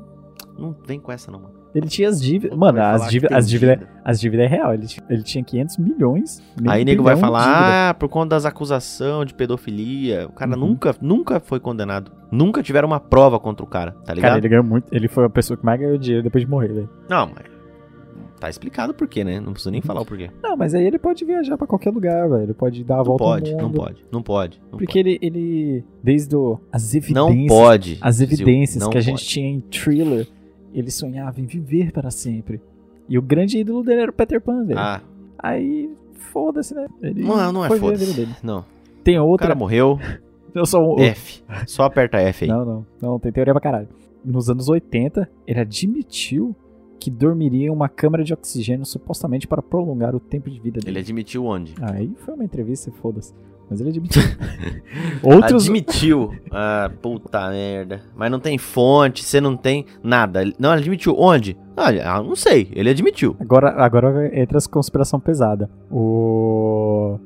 Não vem com essa, não, mano. Ele tinha as dívidas. Mano, as dívidas, as dívidas, dívida. as dívidas é real. Ele, tinha- ele tinha 500 milhões. Aí nego vai falar, ah, por conta das acusações de pedofilia. O cara Uhum. nunca, nunca foi condenado. Nunca tiveram uma prova contra o cara, tá ligado? Cara, ele ganhou muito. Ele foi a pessoa que mais ganhou dinheiro depois de morrer, velho. Não, mas... Tá explicado por quê, né? Não preciso nem falar o porquê. Não, mas aí ele pode viajar pra qualquer lugar, velho. Ele pode dar a Não volta pode, não pode, não pode. Não Porque ele, ele. Desde o, as pode. Não evidências. pode. As evidências que a gente pode. tinha em thriller, ele sonhava em viver para sempre. E o grande ídolo dele era o Peter Pan, velho. Ah, Aí, foda-se, né? Ele não, não é foi ver a foda vida dele. Não. Tem O outra. cara morreu. Eu sou um. F. Só aperta F aí. Não, não. Não, tem teoria pra caralho. Nos anos 80, ele admitiu que dormiria em uma câmara de oxigênio supostamente para prolongar o tempo de vida Ele dele. admitiu onde? Aí foi uma entrevista, foda-se. Mas ele admitiu. Outros. Admitiu. Ah, puta merda. Mas não tem fonte, você não tem nada. Não, ele admitiu. Onde? Olha, ah, não sei. Ele admitiu. Agora, agora entra as conspiração pesada. O.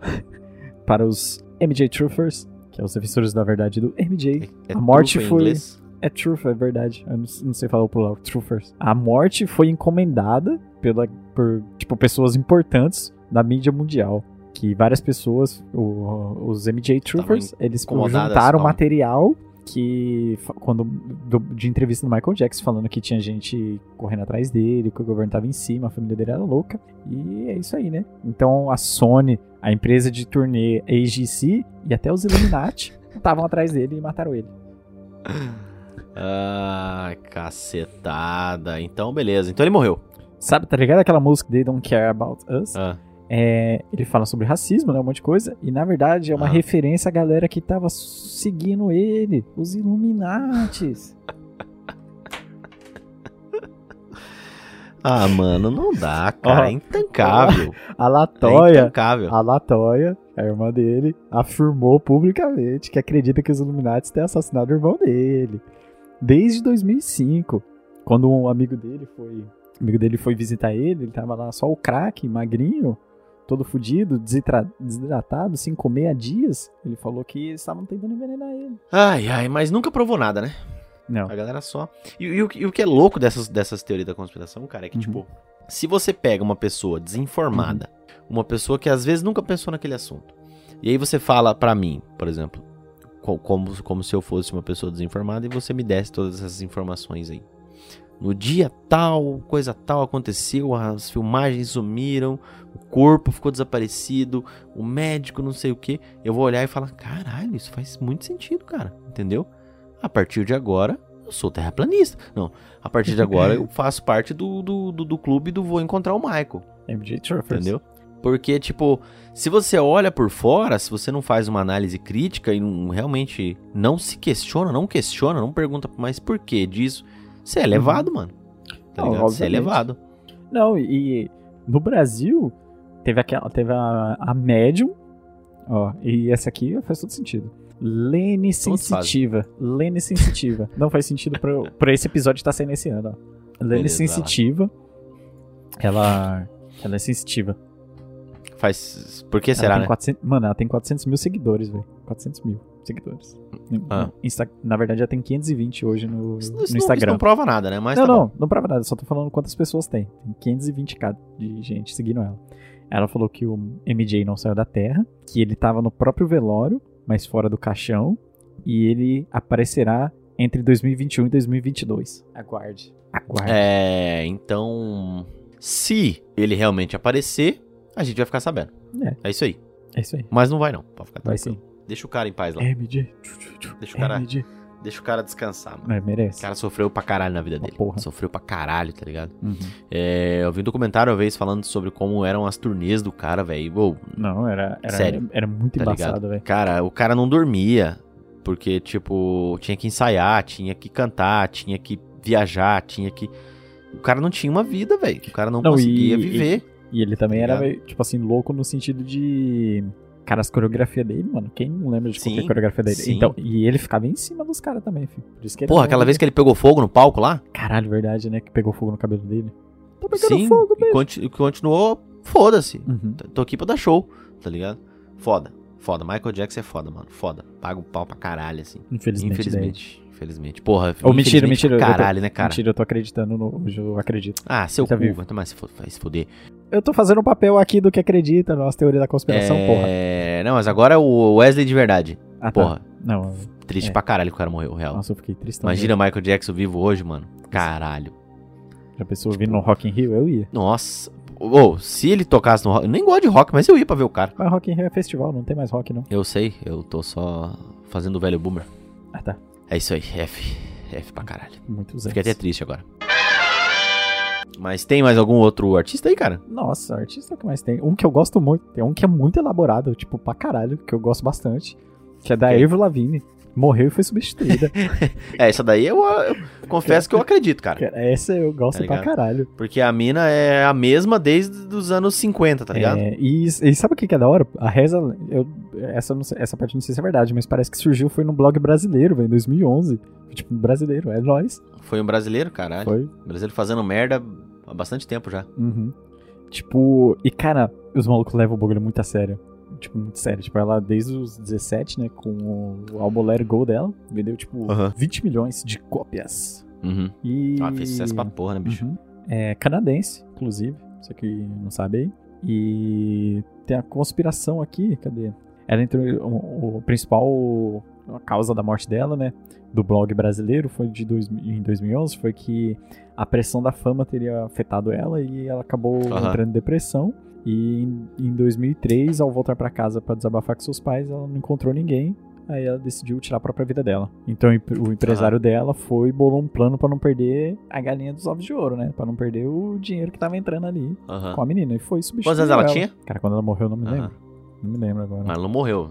Para os MJ Truthers, que é os defensores da verdade do MJ. É A morte foi-? É truth, é verdade. Eu não, não sei falar o plural, truthers. A morte foi encomendada pela, por tipo, pessoas importantes da mídia mundial. Que várias pessoas, o- os MJ Truthers, eles juntaram material que quando do- de entrevista do Michael Jackson falando que tinha gente correndo atrás dele, que o governo tava em cima, a família dele era louca. E é isso aí, né? Então a Sony, a empresa de turnê AGC e até os Illuminati estavam atrás dele e mataram ele. Ai, cacetada. Então, beleza. Então ele morreu. Sabe, tá ligado aquela música They Don't Care About Us? Ah, É, ele fala sobre racismo, né? Um monte de coisa. E na verdade é uma Ah. referência à galera que tava seguindo ele, os Illuminates. Ah, mano, não dá, cara. Ó. é intancável. A É Latoya, intancável. a Latoya, a irmã dele, afirmou publicamente que acredita que os Illuminates têm assassinado o irmão dele. Desde 2005, quando um amigo dele foi, amigo dele foi visitar ele, ele tava lá só o craque, magrinho, todo fudido, desidratado, sem comer há dias. Ele falou que eles estavam tentando envenenar ele. Ai, ai, mas nunca provou nada, né? Não. A galera só. E, e o, que- e o que é louco dessas, dessas teorias da conspiração, cara, é que, Uhum. tipo, se você pega uma pessoa desinformada, uma pessoa que às vezes nunca pensou naquele assunto, e aí você fala pra mim, por exemplo, co- como, como se eu fosse uma pessoa desinformada e você me desse todas essas informações aí. No dia tal, coisa tal aconteceu, as filmagens sumiram, o corpo ficou desaparecido, o médico não sei o que. Eu vou olhar e falar: caralho, isso faz muito sentido, cara. Entendeu? A partir de agora, eu sou terraplanista. Não, a partir de agora eu faço parte do, do, do, do clube do Vou Encontrar o Michael. MJ Truffers. Entendeu? Porque, tipo, se você olha por fora, se você não faz uma análise crítica e não, realmente não se questiona, não questiona, não pergunta, mas por que disso? Você é levado, mano. Tá Não? Você é levado. Não, e no Brasil, teve, aquela, teve a, a Medium, ó, e essa aqui faz todo sentido. Lene sensitiva. Lene sensitiva. Não faz sentido pra, pra esse episódio estar tá saindo esse ano, ó. Lene Beleza, sensitiva. Ela, ela é sensitiva. Faz. Por que será, né? 400... Mano, ela tem 400 mil seguidores, velho. 400 mil seguidores. Ah. Insta... Na verdade, ela tem 520 hoje no, isso, no isso Instagram. Não, isso não prova nada, né? Mas não, tá não, não prova nada. Só tô falando quantas pessoas tem. Tem 520k de gente seguindo ela. Ela falou que o MJ não saiu da Terra, que ele tava no próprio velório, mas fora do caixão, e ele aparecerá entre 2021 e 2022. Aguarde. Aguarde. É, então, se ele realmente aparecer, a gente vai ficar sabendo. É. É isso aí. É isso aí. Mas não vai não, pode ficar Vai sim. Deixa o cara em paz lá. MJ. Deixa o cara... MJ. Deixa o cara descansar, mano. É, merece. O cara sofreu pra caralho na vida dele. Porra. Sofreu pra caralho, tá ligado? Uhum. É, eu vi um documentário uma vez falando sobre como eram as turnês do cara, velho. Não, era, era, Sério, era muito tá embaçado, velho. Cara, o cara não dormia. Porque, tipo, tinha que ensaiar, tinha que cantar, tinha que viajar, tinha que. O cara não tinha uma vida, velho. O cara não, não conseguia e, viver. E, e ele também tá era, tipo assim, louco no sentido de Cara, as coreografias dele, mano, quem não lembra de sim, qualquer coreografia dele? Sim. Então, e ele ficava em cima dos caras também, filho. Por isso que Porra, aquela vez que ele pegou fogo no palco lá? Caralho, verdade, né? Que pegou fogo no cabelo dele. Tá pegando sim, fogo mesmo. E continu continuou, foda-se. Uhum. Tô aqui pra dar show, tá ligado? Foda, foda. Michael Jackson é foda, mano. Foda. Paga o pau pra caralho, assim. Infelizmente. Infelizmente. Infelizmente. Porra, Ou mentira, mentira. Caralho, tô, né, cara? Mentira, eu tô acreditando no. Eu acredito. Ah, seu tá cu, vai tomar se foder. Eu tô fazendo o um papel aqui do que acredita, nossa teoria da conspiração, é... porra. É, não, mas agora é o Wesley de verdade. Ah, tá. porra. Não. Triste é. pra caralho que o cara morreu, real. Nossa, eu fiquei triste Imagina mesmo. Michael Jackson vivo hoje, mano. Caralho. Já pensou tipo... vindo no Rock in Rio? Eu ia. Nossa. Ou, oh, se ele tocasse no rock. Eu nem gosto de rock, mas eu ia pra ver o cara. Mas Rock in Rio é festival, não tem mais rock, não. Eu sei, eu tô só fazendo o velho boomer. Ah, tá. É isso aí, F. F pra caralho. Fiquei até triste agora. Mas tem mais algum outro artista aí, cara? Nossa, artista que mais tem. Um que eu gosto muito. Tem um que é muito elaborado, tipo, pra caralho, que eu gosto bastante. Que é da okay. Avril Lavigne. Morreu e foi substituída. é, essa daí eu, eu confesso que eu acredito, cara. Essa eu gosto tá pra caralho. Porque a mina é a mesma desde os anos 50, tá ligado? É, e, e sabe o que, é da hora? A reza, eu, essa, sei, essa parte não sei se é verdade, mas parece que surgiu foi no blog brasileiro, velho, em 2011. Tipo, brasileiro, é nós. Foi um brasileiro, caralho. Foi. brasileiro fazendo merda há bastante tempo já. Uhum. Tipo, e cara, os malucos levam o bagulho muito a sério. Tipo, muito sério. Tipo, ela desde os 17, né, com o álbum Let Go dela, vendeu, tipo, uhum. 20 milhões de cópias. Uhum. E... Ah, fez sucesso pra porra, né, bicho? Uhum. É canadense, inclusive. Você que não sabe aí. E tem a conspiração aqui, cadê? Ela entrou. O, o principal a causa da morte dela, né? Do blog brasileiro foi de dois, em 2011 foi que a pressão da fama teria afetado ela e ela acabou uhum. entrando em depressão. E em, em 2003, ao voltar para casa para desabafar com seus pais, ela não encontrou ninguém. Aí ela decidiu tirar a própria vida dela. Então o empresário uhum. dela foi e bolou um plano para não perder a galinha dos ovos de ouro, né? Para não perder o dinheiro que tava entrando ali uhum. com a menina. E foi substituir. Quantos anos ela, ela tinha? Cara, quando ela morreu, eu não me lembro. Não me lembro agora. Mas ela não morreu.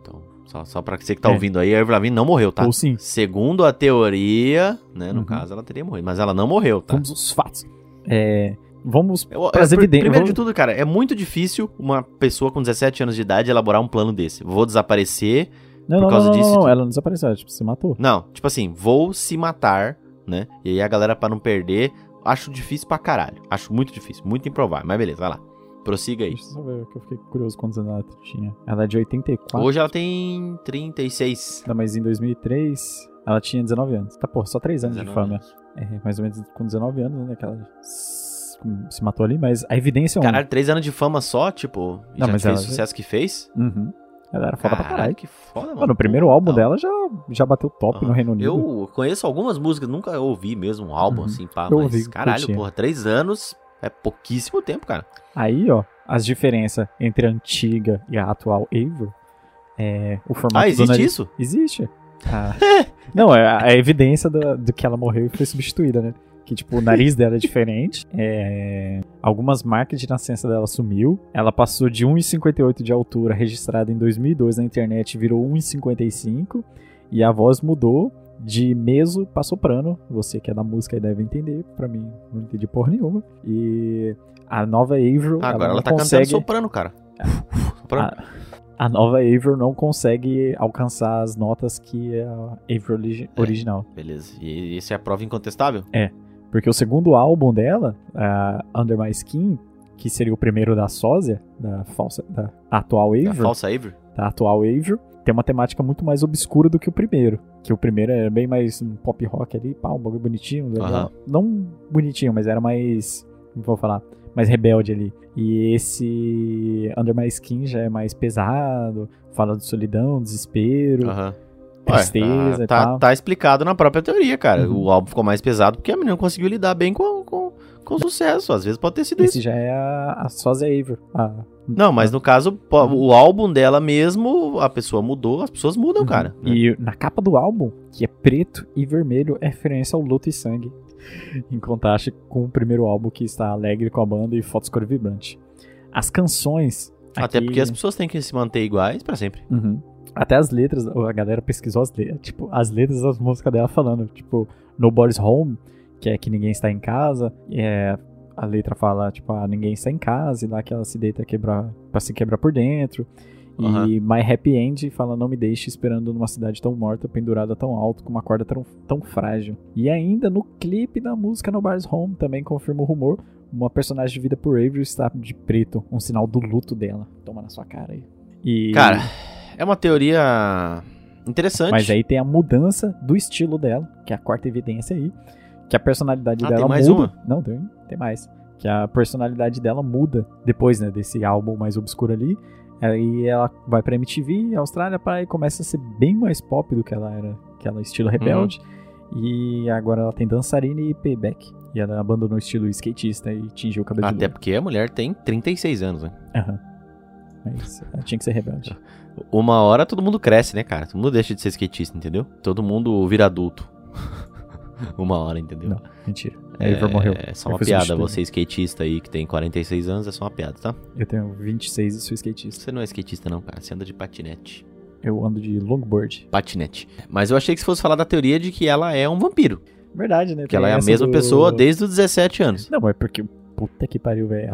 Então, só, só pra você que tá é. ouvindo aí, a Avril Lavigne não morreu, tá? Ou sim. Segundo a teoria, né? No uhum. caso, ela teria morrido. Mas ela não morreu, tá? Vamos os fatos. É... Vamos para as evidências. Primeiro vamos... de tudo, cara, é muito difícil uma pessoa com 17 anos de idade elaborar um plano desse. Vou desaparecer não, por não, causa não, disso. Não, não, ela não desapareceu, tipo, se matou. Não, tipo assim, vou se matar, né? E aí a galera, para não perder, acho difícil pra caralho. Acho muito difícil, muito improvável. Mas beleza, vai lá. Prossiga aí. Deixa eu só ver, que eu fiquei curioso quantos anos ela tinha. Ela é de 84. Hoje ela tem 36. Não, mas em 2003 ela tinha 19 anos. Tá, pô, só 3 anos de fama. Anos. É, mais ou menos com 19 anos, né? Que ela se matou ali, mas a evidência é um... Caralho, 3 anos de fama só, tipo, não, já mas fez ela... o sucesso que fez? Uhum. Ela era foda caralho, pra caralho. que foda, mano. Mano, o primeiro álbum dela já, já bateu top uhum. no Reino Unido. Eu conheço algumas músicas, nunca ouvi mesmo um álbum uhum. assim, pá, eu mas ouvi, caralho, curtia. porra, 3 anos é pouquíssimo tempo, cara. Aí, ó, as diferenças entre a antiga e a atual Eivor é o formato Ah, existe isso? Existe. Ah. Não, é a evidência do, do, que ela morreu e foi substituída, né? Que, tipo, o nariz dela é diferente. É... Algumas marcas de nascença dela sumiu. Ela passou de 1,58 de altura, registrada em 2002 na internet, virou 1,55. E a voz mudou de meso pra soprano. Você que é da música aí deve entender. Pra mim, não entendi porra nenhuma. E a nova Avril. Ah, agora ela, ela tá consegue, cantando soprano, cara. soprano. a, a nova Avril não consegue alcançar as notas que é a Avril É. original. Beleza. E esse é a prova incontestável? Porque o segundo álbum dela, a Under My Skin, que seria o primeiro da sósia, da falsa, da atual É a Avril, falsa Avery? da atual Avril, tem uma temática muito mais obscura do que o primeiro. Que o primeiro era bem mais um pop rock ali, pá, um bagulho bonitinho. legal. Aham. Não bonitinho, mas era mais. Como vou falar? Mais rebelde ali. E esse Under My Skin já é mais pesado, fala de solidão, desespero, Aham. Tristeza Ué, e tá, tal. tá explicado na própria teoria, cara. Uhum. O álbum ficou mais pesado porque a menina não conseguiu lidar bem com, com, com o sucesso. Às vezes pode ter sido Esse isso. já é a, a sósia Avril. a- Não, mas no caso, pô, o álbum dela mesmo, a pessoa mudou, as pessoas mudam, Uhum. cara. né? E na capa do álbum, que é preto e vermelho, é referência ao luto e sangue. Em contraste com o primeiro álbum, que está alegre com a banda e fotos cor vibrante. As canções. Até aqui- porque as pessoas têm que se manter iguais pra sempre. Uhum. Até as letras, a galera pesquisou as letras, tipo, as letras das músicas dela falando, tipo, Nobody's Home, que é que ninguém está em casa, e é, a letra fala, tipo, ah, ninguém está em casa, e lá que ela se deita quebrar, pra se quebrar por dentro. Aham. E My Happy End fala, não me deixe esperando numa cidade tão morta, pendurada tão alto, com uma corda tão, tão frágil. E ainda no clipe da música Nobody's Home, também confirma o rumor, uma personagem vivida por Avery está de preto, um sinal do luto dela. Toma na sua cara aí. E... Cara, é uma teoria interessante. Mas aí tem a mudança do estilo dela, que é a quarta evidência aí. Que a personalidade Ah, dela tem mais muda. Não, tem, tem mais. Que a personalidade dela muda depois, né, desse álbum mais obscuro ali. Aí ela vai pra MTV, Austrália, pra, e começa a ser bem mais pop do que ela era, que ela é estilo rebelde. Uhum. E agora ela tem dançarina e payback. E ela abandonou o estilo skatista e tingiu o cabelo de Até loiro. porque a mulher tem 36 anos, né? Aham. Mas ela tinha que ser rebelde. Uma hora todo mundo cresce, né, cara? Todo mundo deixa de ser skatista, entendeu? Todo mundo vira adulto. uma hora, entendeu? Não, mentira. A Avril morreu. É só Eu uma piada. substituído. Você skatista aí que tem 46 anos, é só uma piada, tá? Eu tenho 26 e sou skatista. Você não é skatista não, cara. Você anda de patinete. Eu ando de longboard. Patinete. Mas eu achei que você fosse falar da teoria de que ela é um vampiro. Verdade, né? Que ela é a mesma pessoa desde os 17 anos. Não, é porque. Puta que pariu, velho.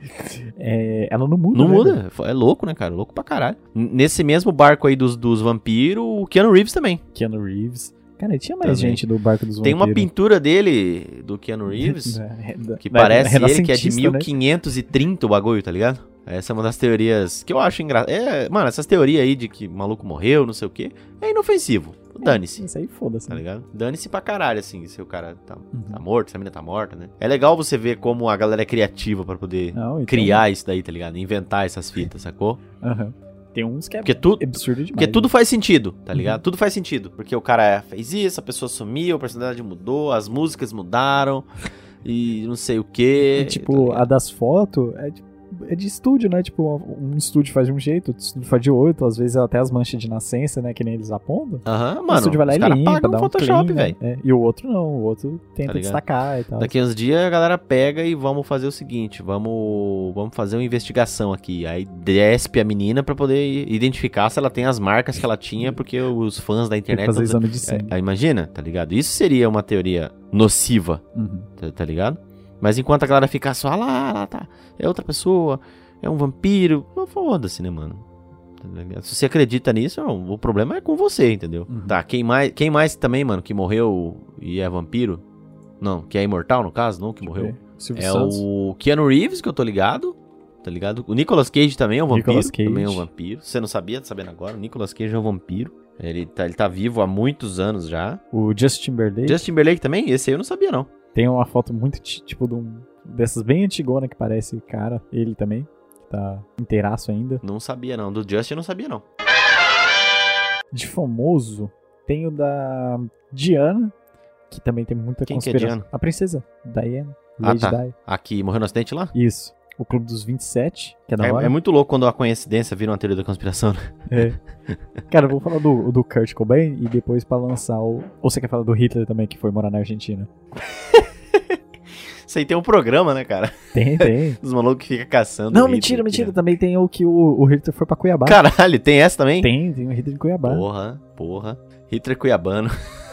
Ela... É, ela não muda. Não né, muda. É louco, né, cara? Louco pra caralho. Nesse mesmo barco aí dos, dos vampiros, o Keanu Reeves também. Keanu Reeves. Cara, tinha mais Também. gente do barco dos Tem uma vampiros. pintura dele, do Keanu Reeves, Da- que da- parece ele que é de renascentista, né? 1530 o bagulho, tá ligado? Essa é uma das teorias que eu acho engraçado. É, mano, essas teorias aí de que o maluco morreu, não sei o quê, é inofensivo. Dane-se, Isso aí, foda-se. tá né? ligado? Dane-se pra caralho, assim, se o cara tá, Uhum. tá morto, se a mina tá morta, né? É legal você ver como a galera é criativa pra poder Não, então- criar isso daí, tá ligado? Inventar essas fitas, sacou? Aham. Tem uns que é Porque tudo, absurdo demais. Porque tudo né? faz sentido, tá Uhum. ligado? Tudo faz sentido. Porque o cara fez isso, a pessoa sumiu, a personalidade mudou, as músicas mudaram e não sei o quê. E, tipo, tá a das fotos é de, é de estúdio, né? Tipo, um estúdio faz de um jeito, outro estúdio faz de outro. Às vezes até as manchas de nascença, né? Que nem eles apontam. Aham, o mano. estúdio vai lá e limpa, dá um Photoshop, né? velho. É, E o outro não, o outro tenta Tá destacar e tal. Daqui uns dias a galera pega e vamos fazer o seguinte, vamos, vamos fazer uma investigação aqui. Aí despe a menina pra poder identificar se ela tem as marcas que ela tinha, porque os fãs da internet... fazer exame de dizendo- sangue. É, imagina, tá ligado? Isso seria uma teoria nociva, Uhum. tá, tá ligado? Mas enquanto a galera ficar só, ah lá, lá tá, é outra pessoa, é um vampiro, foda-se, né, mano? Tá? Se você acredita nisso, não, o problema é com você, entendeu? Uhum. Tá, quem mais, quem mais também, mano, que morreu e é vampiro? Não, que é imortal no caso, não, que morreu. É Santos. o Keanu Reeves, que eu tô ligado. Tá ligado? O Nicolas Cage também é um vampiro. Nicolas Cage. Também é um vampiro. Você não sabia? Tá sabendo agora? O Nicolas Cage é um vampiro. Ele tá, ele tá vivo há muitos anos já. O Justin Timberlake. Justin Timberlake também? Esse aí eu não sabia, não. Tem uma foto muito ti- tipo de um. Dessas bem antigona que parece cara, ele também. Que tá inteiraço ainda. Não sabia, não. Do Justin não sabia, não. De famoso, tem o da Diana, que também tem muita Quem que é conspiração. Diana? A princesa, Diana. Ah, Lady tá. Di. Aqui, morreu no acidente lá? Isso. O Clube dos 27, que é da É, hora. é muito louco quando a coincidência vira uma teoria da conspiração, né? É. Cara, eu vou falar do, do Kurt Cobain e depois pra lançar o. Ou você quer falar do Hitler também, que foi morar na Argentina? Isso aí tem um programa, né, cara? Tem, tem. Dos malucos que ficam caçando. Não, mentira, mentira. né? Também tem o que o, o Hitler foi pra Cuiabá. Caralho, tem essa também? Tem, tem o Hitler de Cuiabá. Porra, porra. Hitler Cuiabano.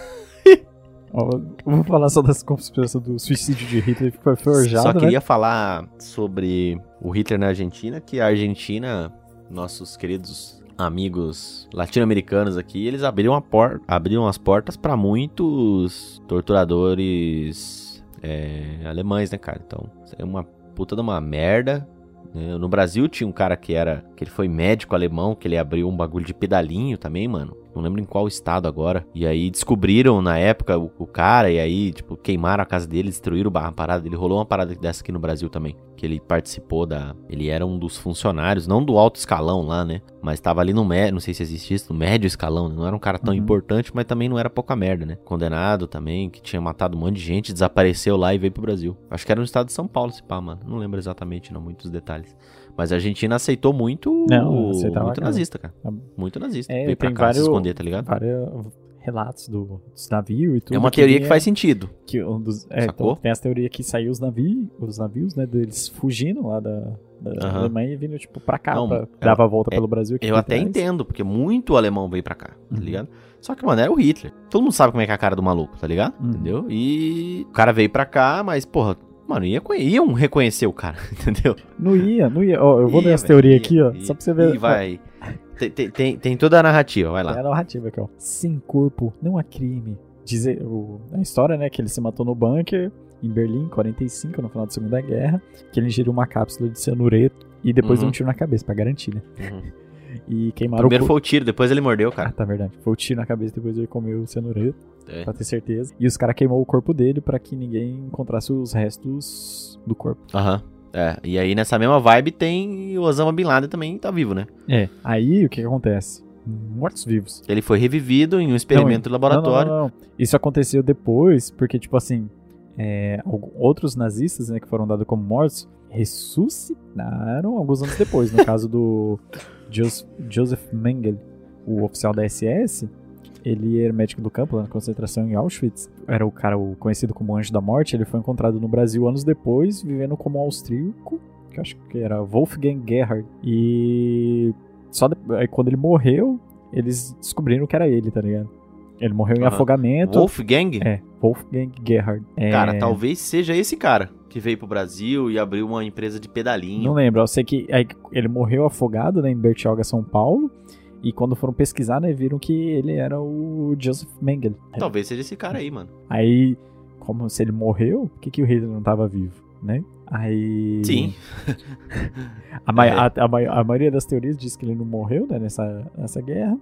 vou falar só das conspirações do suicídio de Hitler que foi forjado, Só né? queria falar sobre o Hitler na Argentina, que a Argentina, nossos queridos amigos latino-americanos aqui, eles abriram, a por abriram as portas para muitos torturadores é, alemães, né, cara? Então, isso é uma puta de uma merda. né? No Brasil tinha um cara que era. que ele foi médico alemão, que ele abriu um bagulho de pedalinho também, mano. Não lembro em qual estado agora. E aí descobriram na época o, o cara, e aí, tipo, queimaram a casa dele, destruíram a parada dele. Rolou uma parada dessa aqui no Brasil também. Que ele participou da. Ele era um dos funcionários, não do alto escalão lá, né? Mas tava ali no médio, não sei se existe isso, no médio escalão. né? Não era um cara tão Uhum. importante, mas também não era pouca merda, né? Condenado também, que tinha matado um monte de gente, desapareceu lá e veio pro Brasil. Acho que era no estado de São Paulo, esse pá, mano. Não lembro exatamente, não, muitos detalhes. Mas a Argentina aceitou muito. Não, aceitava, muito nazista, cara. É. Muito nazista. É, veio pra cá se vários- esconder, tá ligado? Vários relatos do, dos navios e tudo. É uma teoria que vinha- faz sentido. que um dos, é, Sacou? então, tem as teorias que saiu os navios, os navios, né, deles fugindo lá da, da. Alemanha e vindo, tipo, pra cá, Não, pra, é- dava a volta é- pelo Brasil. Eu até trás. entendo, porque muito alemão veio pra cá, tá Uhum. ligado? Só que, mano, era o Hitler. Todo mundo sabe como é que é a cara do maluco, tá ligado? Uhum. Entendeu? E o cara veio pra cá, mas, porra, mano, ia, iam reconhecer o cara, entendeu? Não ia, não ia. Ó, eu vou Ia, ler as velho, teorias ia, aqui, ó, só pra você ver. E vai. Tem, tem- tem, tem toda a narrativa, vai É lá. a narrativa aqui, ó. Sem corpo, não há crime. Dizer, o, a história, né, que ele se matou no bunker em Berlim, em 45, no final da Segunda Guerra, que ele ingeriu uma cápsula de cianureto e depois Uhum. deu um tiro na cabeça, pra garantir, né? Uhum. E queimaram Primeiro o foi o tiro, depois ele mordeu, Ah, cara. tá verdade. Foi o tiro na cabeça depois ele comeu o cianureto, É. pra ter certeza. E os caras queimou o corpo dele pra que ninguém encontrasse os restos do corpo. Aham. É, e aí nessa mesma vibe tem o Osama Bin Laden também tá vivo, né? É. Aí o que, que acontece? Mortos-vivos. Ele foi revivido em um experimento de laboratório. Não, não, não, não. Isso aconteceu depois, porque, tipo assim, é, outros nazistas, né, que foram dados como mortos, ressuscitaram alguns anos depois. No caso do Jos- Joseph Mengele, o oficial da SS, ele era médico do campo lá na concentração em Auschwitz. Era o cara o conhecido como Anjo da Morte. Ele foi encontrado no Brasil anos depois, vivendo como austríaco, que acho que era Wolfgang Gerhard. E só aí, quando ele morreu, eles descobriram que era ele, tá ligado? Ele morreu em Aham. afogamento. Wolfgang? É, Wolfgang Gerhard. É, Cara, talvez seja esse cara que veio pro Brasil e abriu uma empresa de pedalinho. Não lembro, eu sei que aí ele morreu afogado né, em Bertioga, São Paulo. E quando foram pesquisar, né, viram que ele era o Joseph Mengele. Talvez seja esse cara aí, mano. Aí, como se ele morreu, por que, que o Hitler não tava vivo, né? Aí. Sim. A, mai- É. a- a a maioria das teorias diz que ele não morreu né, nessa, nessa guerra.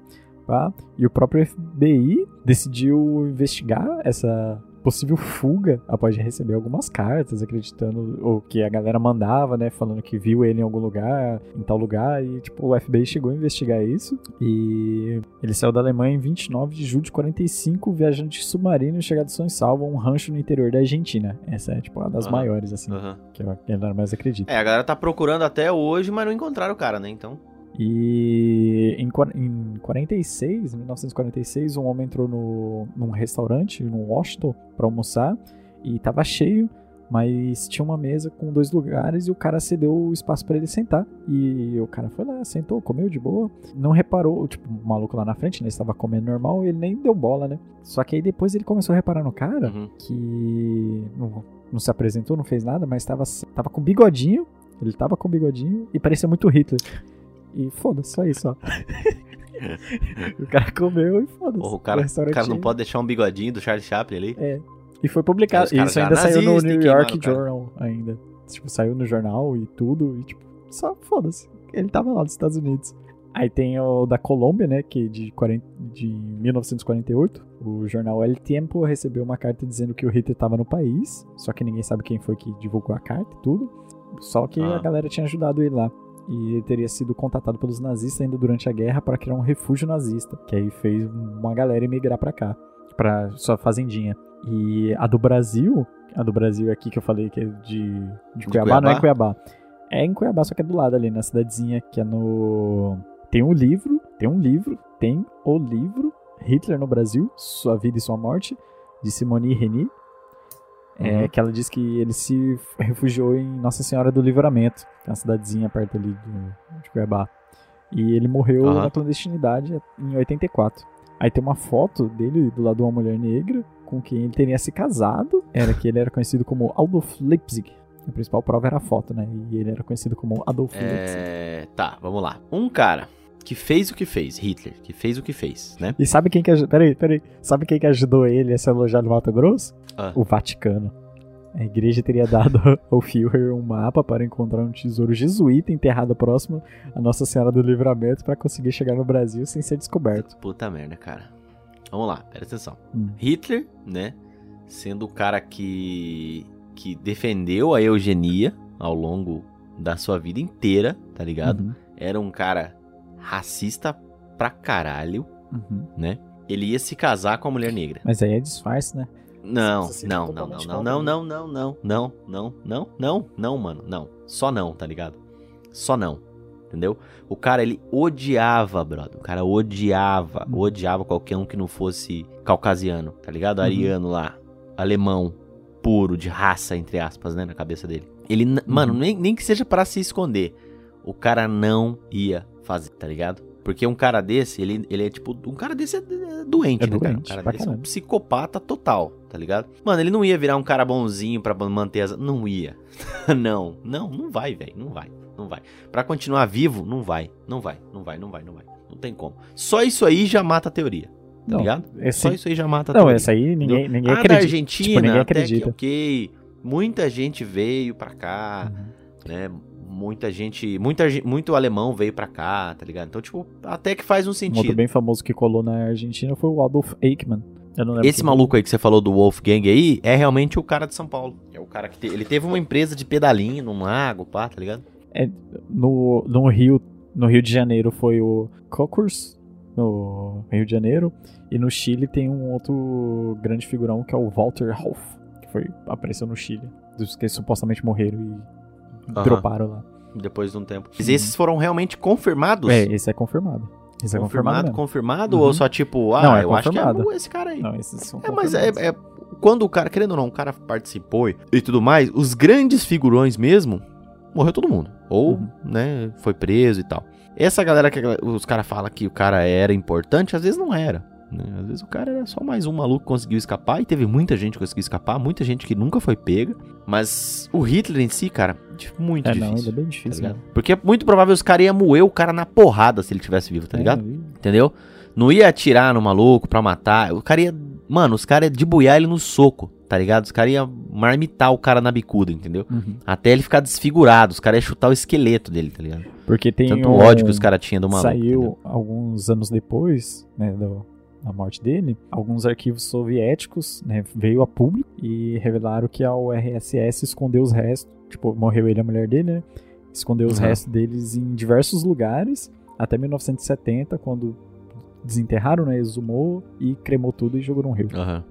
Tá? E o próprio FBI decidiu investigar essa possível fuga após receber algumas cartas acreditando ou que a galera mandava, né, falando que viu ele em algum lugar, em tal lugar e tipo o FBI chegou a investigar isso e ele saiu da Alemanha em 29 de julho de 45 viajando de submarino e chegado são e salvo a um rancho no interior da Argentina. Essa é tipo uma das Aham. maiores assim, Aham. que a galera mais acredita. É, a galera tá procurando até hoje, mas não encontraram o cara, né? Então. E em, em 46, 1946, um homem entrou no, num restaurante, num Washington, pra almoçar e tava cheio, mas tinha uma mesa com dois lugares e o cara cedeu o espaço pra ele sentar. E o cara foi lá, sentou, comeu de boa, não reparou, tipo, o maluco lá na frente, né, estava comendo normal, ele nem deu bola, né? Só que aí depois ele começou a reparar no cara Uhum. que não, não se apresentou, não fez nada, mas tava, tava com bigodinho. Ele tava com bigodinho e parecia muito Hitler. E foda-se, só isso, ó. o cara comeu e foda-se. O, cara, o cara não pode deixar um bigodinho do Charlie Chaplin ali. E foi publicado. Caras Isso ainda saiu no e New York. Journal ainda. Tipo, saiu no jornal e tudo. E tipo, só foda-se. Ele tava lá nos Estados Unidos. Aí tem o da Colômbia, né, que de, 40, de 1948, o jornal El Tiempo recebeu uma carta dizendo que o Hitler estava no país, só que ninguém sabe quem foi que divulgou a carta e tudo. Só que Ah. a galera tinha ajudado ele lá. E ele teria sido contatado pelos nazistas ainda durante a guerra para criar um refúgio nazista, que aí fez uma galera emigrar para cá, para sua fazendinha. E a do Brasil, a do Brasil aqui que eu falei que é de, de, Cuiabá, não é Cuiabá. É em Cuiabá, só que é do lado ali, na cidadezinha que é no. Tem um livro, tem um livro, tem o livro Hitler no Brasil, Sua Vida e Sua Morte, de Simone Reni. É, Uhum. que ela diz que ele se refugiou em Nossa Senhora do Livramento, que é uma cidadezinha perto ali do, de Cuiabá. E ele morreu Aham. na clandestinidade em 84. Aí tem uma foto dele do lado de uma mulher negra com quem ele teria se casado. Era que ele era conhecido como Adolf Leipzig. A principal prova era a foto, né? E ele era conhecido como Adolf Leipzig. É. Tá, vamos lá. Um cara que fez o que fez, Hitler, que fez o que fez, né? E sabe quem que ajudou? Peraí, peraí. Sabe quem que ajudou ele a se alojar no Mato Grosso? Ah. O Vaticano. A igreja teria dado ao Führer um mapa para encontrar um tesouro jesuíta enterrado próximo à Nossa Senhora do Livramento para conseguir chegar no Brasil sem ser descoberto. Puta merda, cara. Vamos lá, presta atenção. Hum. Hitler, né? Sendo o cara que, que defendeu a eugenia ao longo da sua vida inteira, tá ligado? Uhum, Era um cara racista pra caralho, uhum. né? Ele ia se casar com a mulher negra. Mas aí é disfarce, né? Não, não, não, não, não, não, não, não, não, não, não, não, não, não, mano, não. Só não, tá ligado? Só não. Entendeu? O cara, ele odiava, brother. O cara odiava, Hum. odiava qualquer um que não fosse caucasiano, tá ligado? Uhum. Ariano lá, alemão, puro, de raça, entre aspas, né, na cabeça dele. Ele, mano, Uhum. nem, nem que seja pra se esconder, o cara não ia fazer, tá ligado? Porque um cara desse, ele, ele é tipo. Um cara desse é, é doente, É né, cara? Um doente, cara desse é um psicopata total, tá ligado? Mano, ele não ia virar um cara bonzinho pra manter as. Não ia. não, não, não vai, velho. Não vai, não vai. Pra continuar vivo, não vai. Não vai, não vai, não vai, não vai. Não tem como. Só isso aí já mata a teoria, tá Não, ligado? esse- Só isso aí já mata a Não, teoria. essa aí ninguém, ninguém a da acredita. Argentina, Tipo, ninguém até que acredita. ok. Muita gente veio pra cá, Uhum. né? Muita gente, muita, muito alemão veio pra cá, tá ligado? Então, tipo, até que faz um Um outro sentido. bem famoso que colou na Argentina foi o Adolf Eichmann. Esse maluco aí que você falou do Wolfgang aí é realmente o cara de São Paulo. É o cara que te- ele teve uma empresa de pedalinho num lago, pá, tá ligado? no, no Rio no Rio de Janeiro foi o Cockurs no Rio de Janeiro e no Chile tem um outro grande figurão que é o Walter Hoff que foi apareceu no Chile dos que supostamente morreram e Aham. droparam lá Depois de um tempo. Mas Uhum. esses foram realmente confirmados? é esse é confirmado esse é confirmado, confirmado, confirmado Uhum. ou só tipo, ah, Não, é eu acho que confirmado. é esse cara aí. não esses são É, mas é, é- Quando o cara, querendo ou não, o cara participou e- e tudo mais, os grandes figurões mesmo, morreu todo mundo. Ou, Uhum. né, foi preso e tal. Essa galera que os caras falam que o cara era importante, às vezes não era. Né? Às vezes o cara era só mais um maluco que conseguiu escapar, e teve muita gente que conseguiu escapar, muita gente que nunca foi pega. Mas o Hitler em si, cara, muito é, não, difícil. ele é bem tá difícil ligado? mesmo. Porque é muito provável os caras iam moer o cara na porrada se ele tivesse vivo, tá ligado? É, e- Entendeu? Não ia atirar no maluco pra matar. O cara ia. Mano, os caras iam debuiar ele no soco, tá ligado? Os caras iam marmitar o cara na bicuda, entendeu? uhum. Até ele ficar desfigurado. Os caras iam chutar o esqueleto dele, tá ligado? porque tem Tanto um, ódio que os caras tinham do maluco. Saiu entendeu? alguns anos depois, né, do- da morte dele, alguns arquivos soviéticos, né, veio a público e revelaram que a URSS escondeu os restos, tipo, morreu ele e a mulher dele, né, escondeu os Uhum. restos deles em diversos lugares, até 1970, quando desenterraram, né, exumou e cremou tudo e jogou no rio. Aham.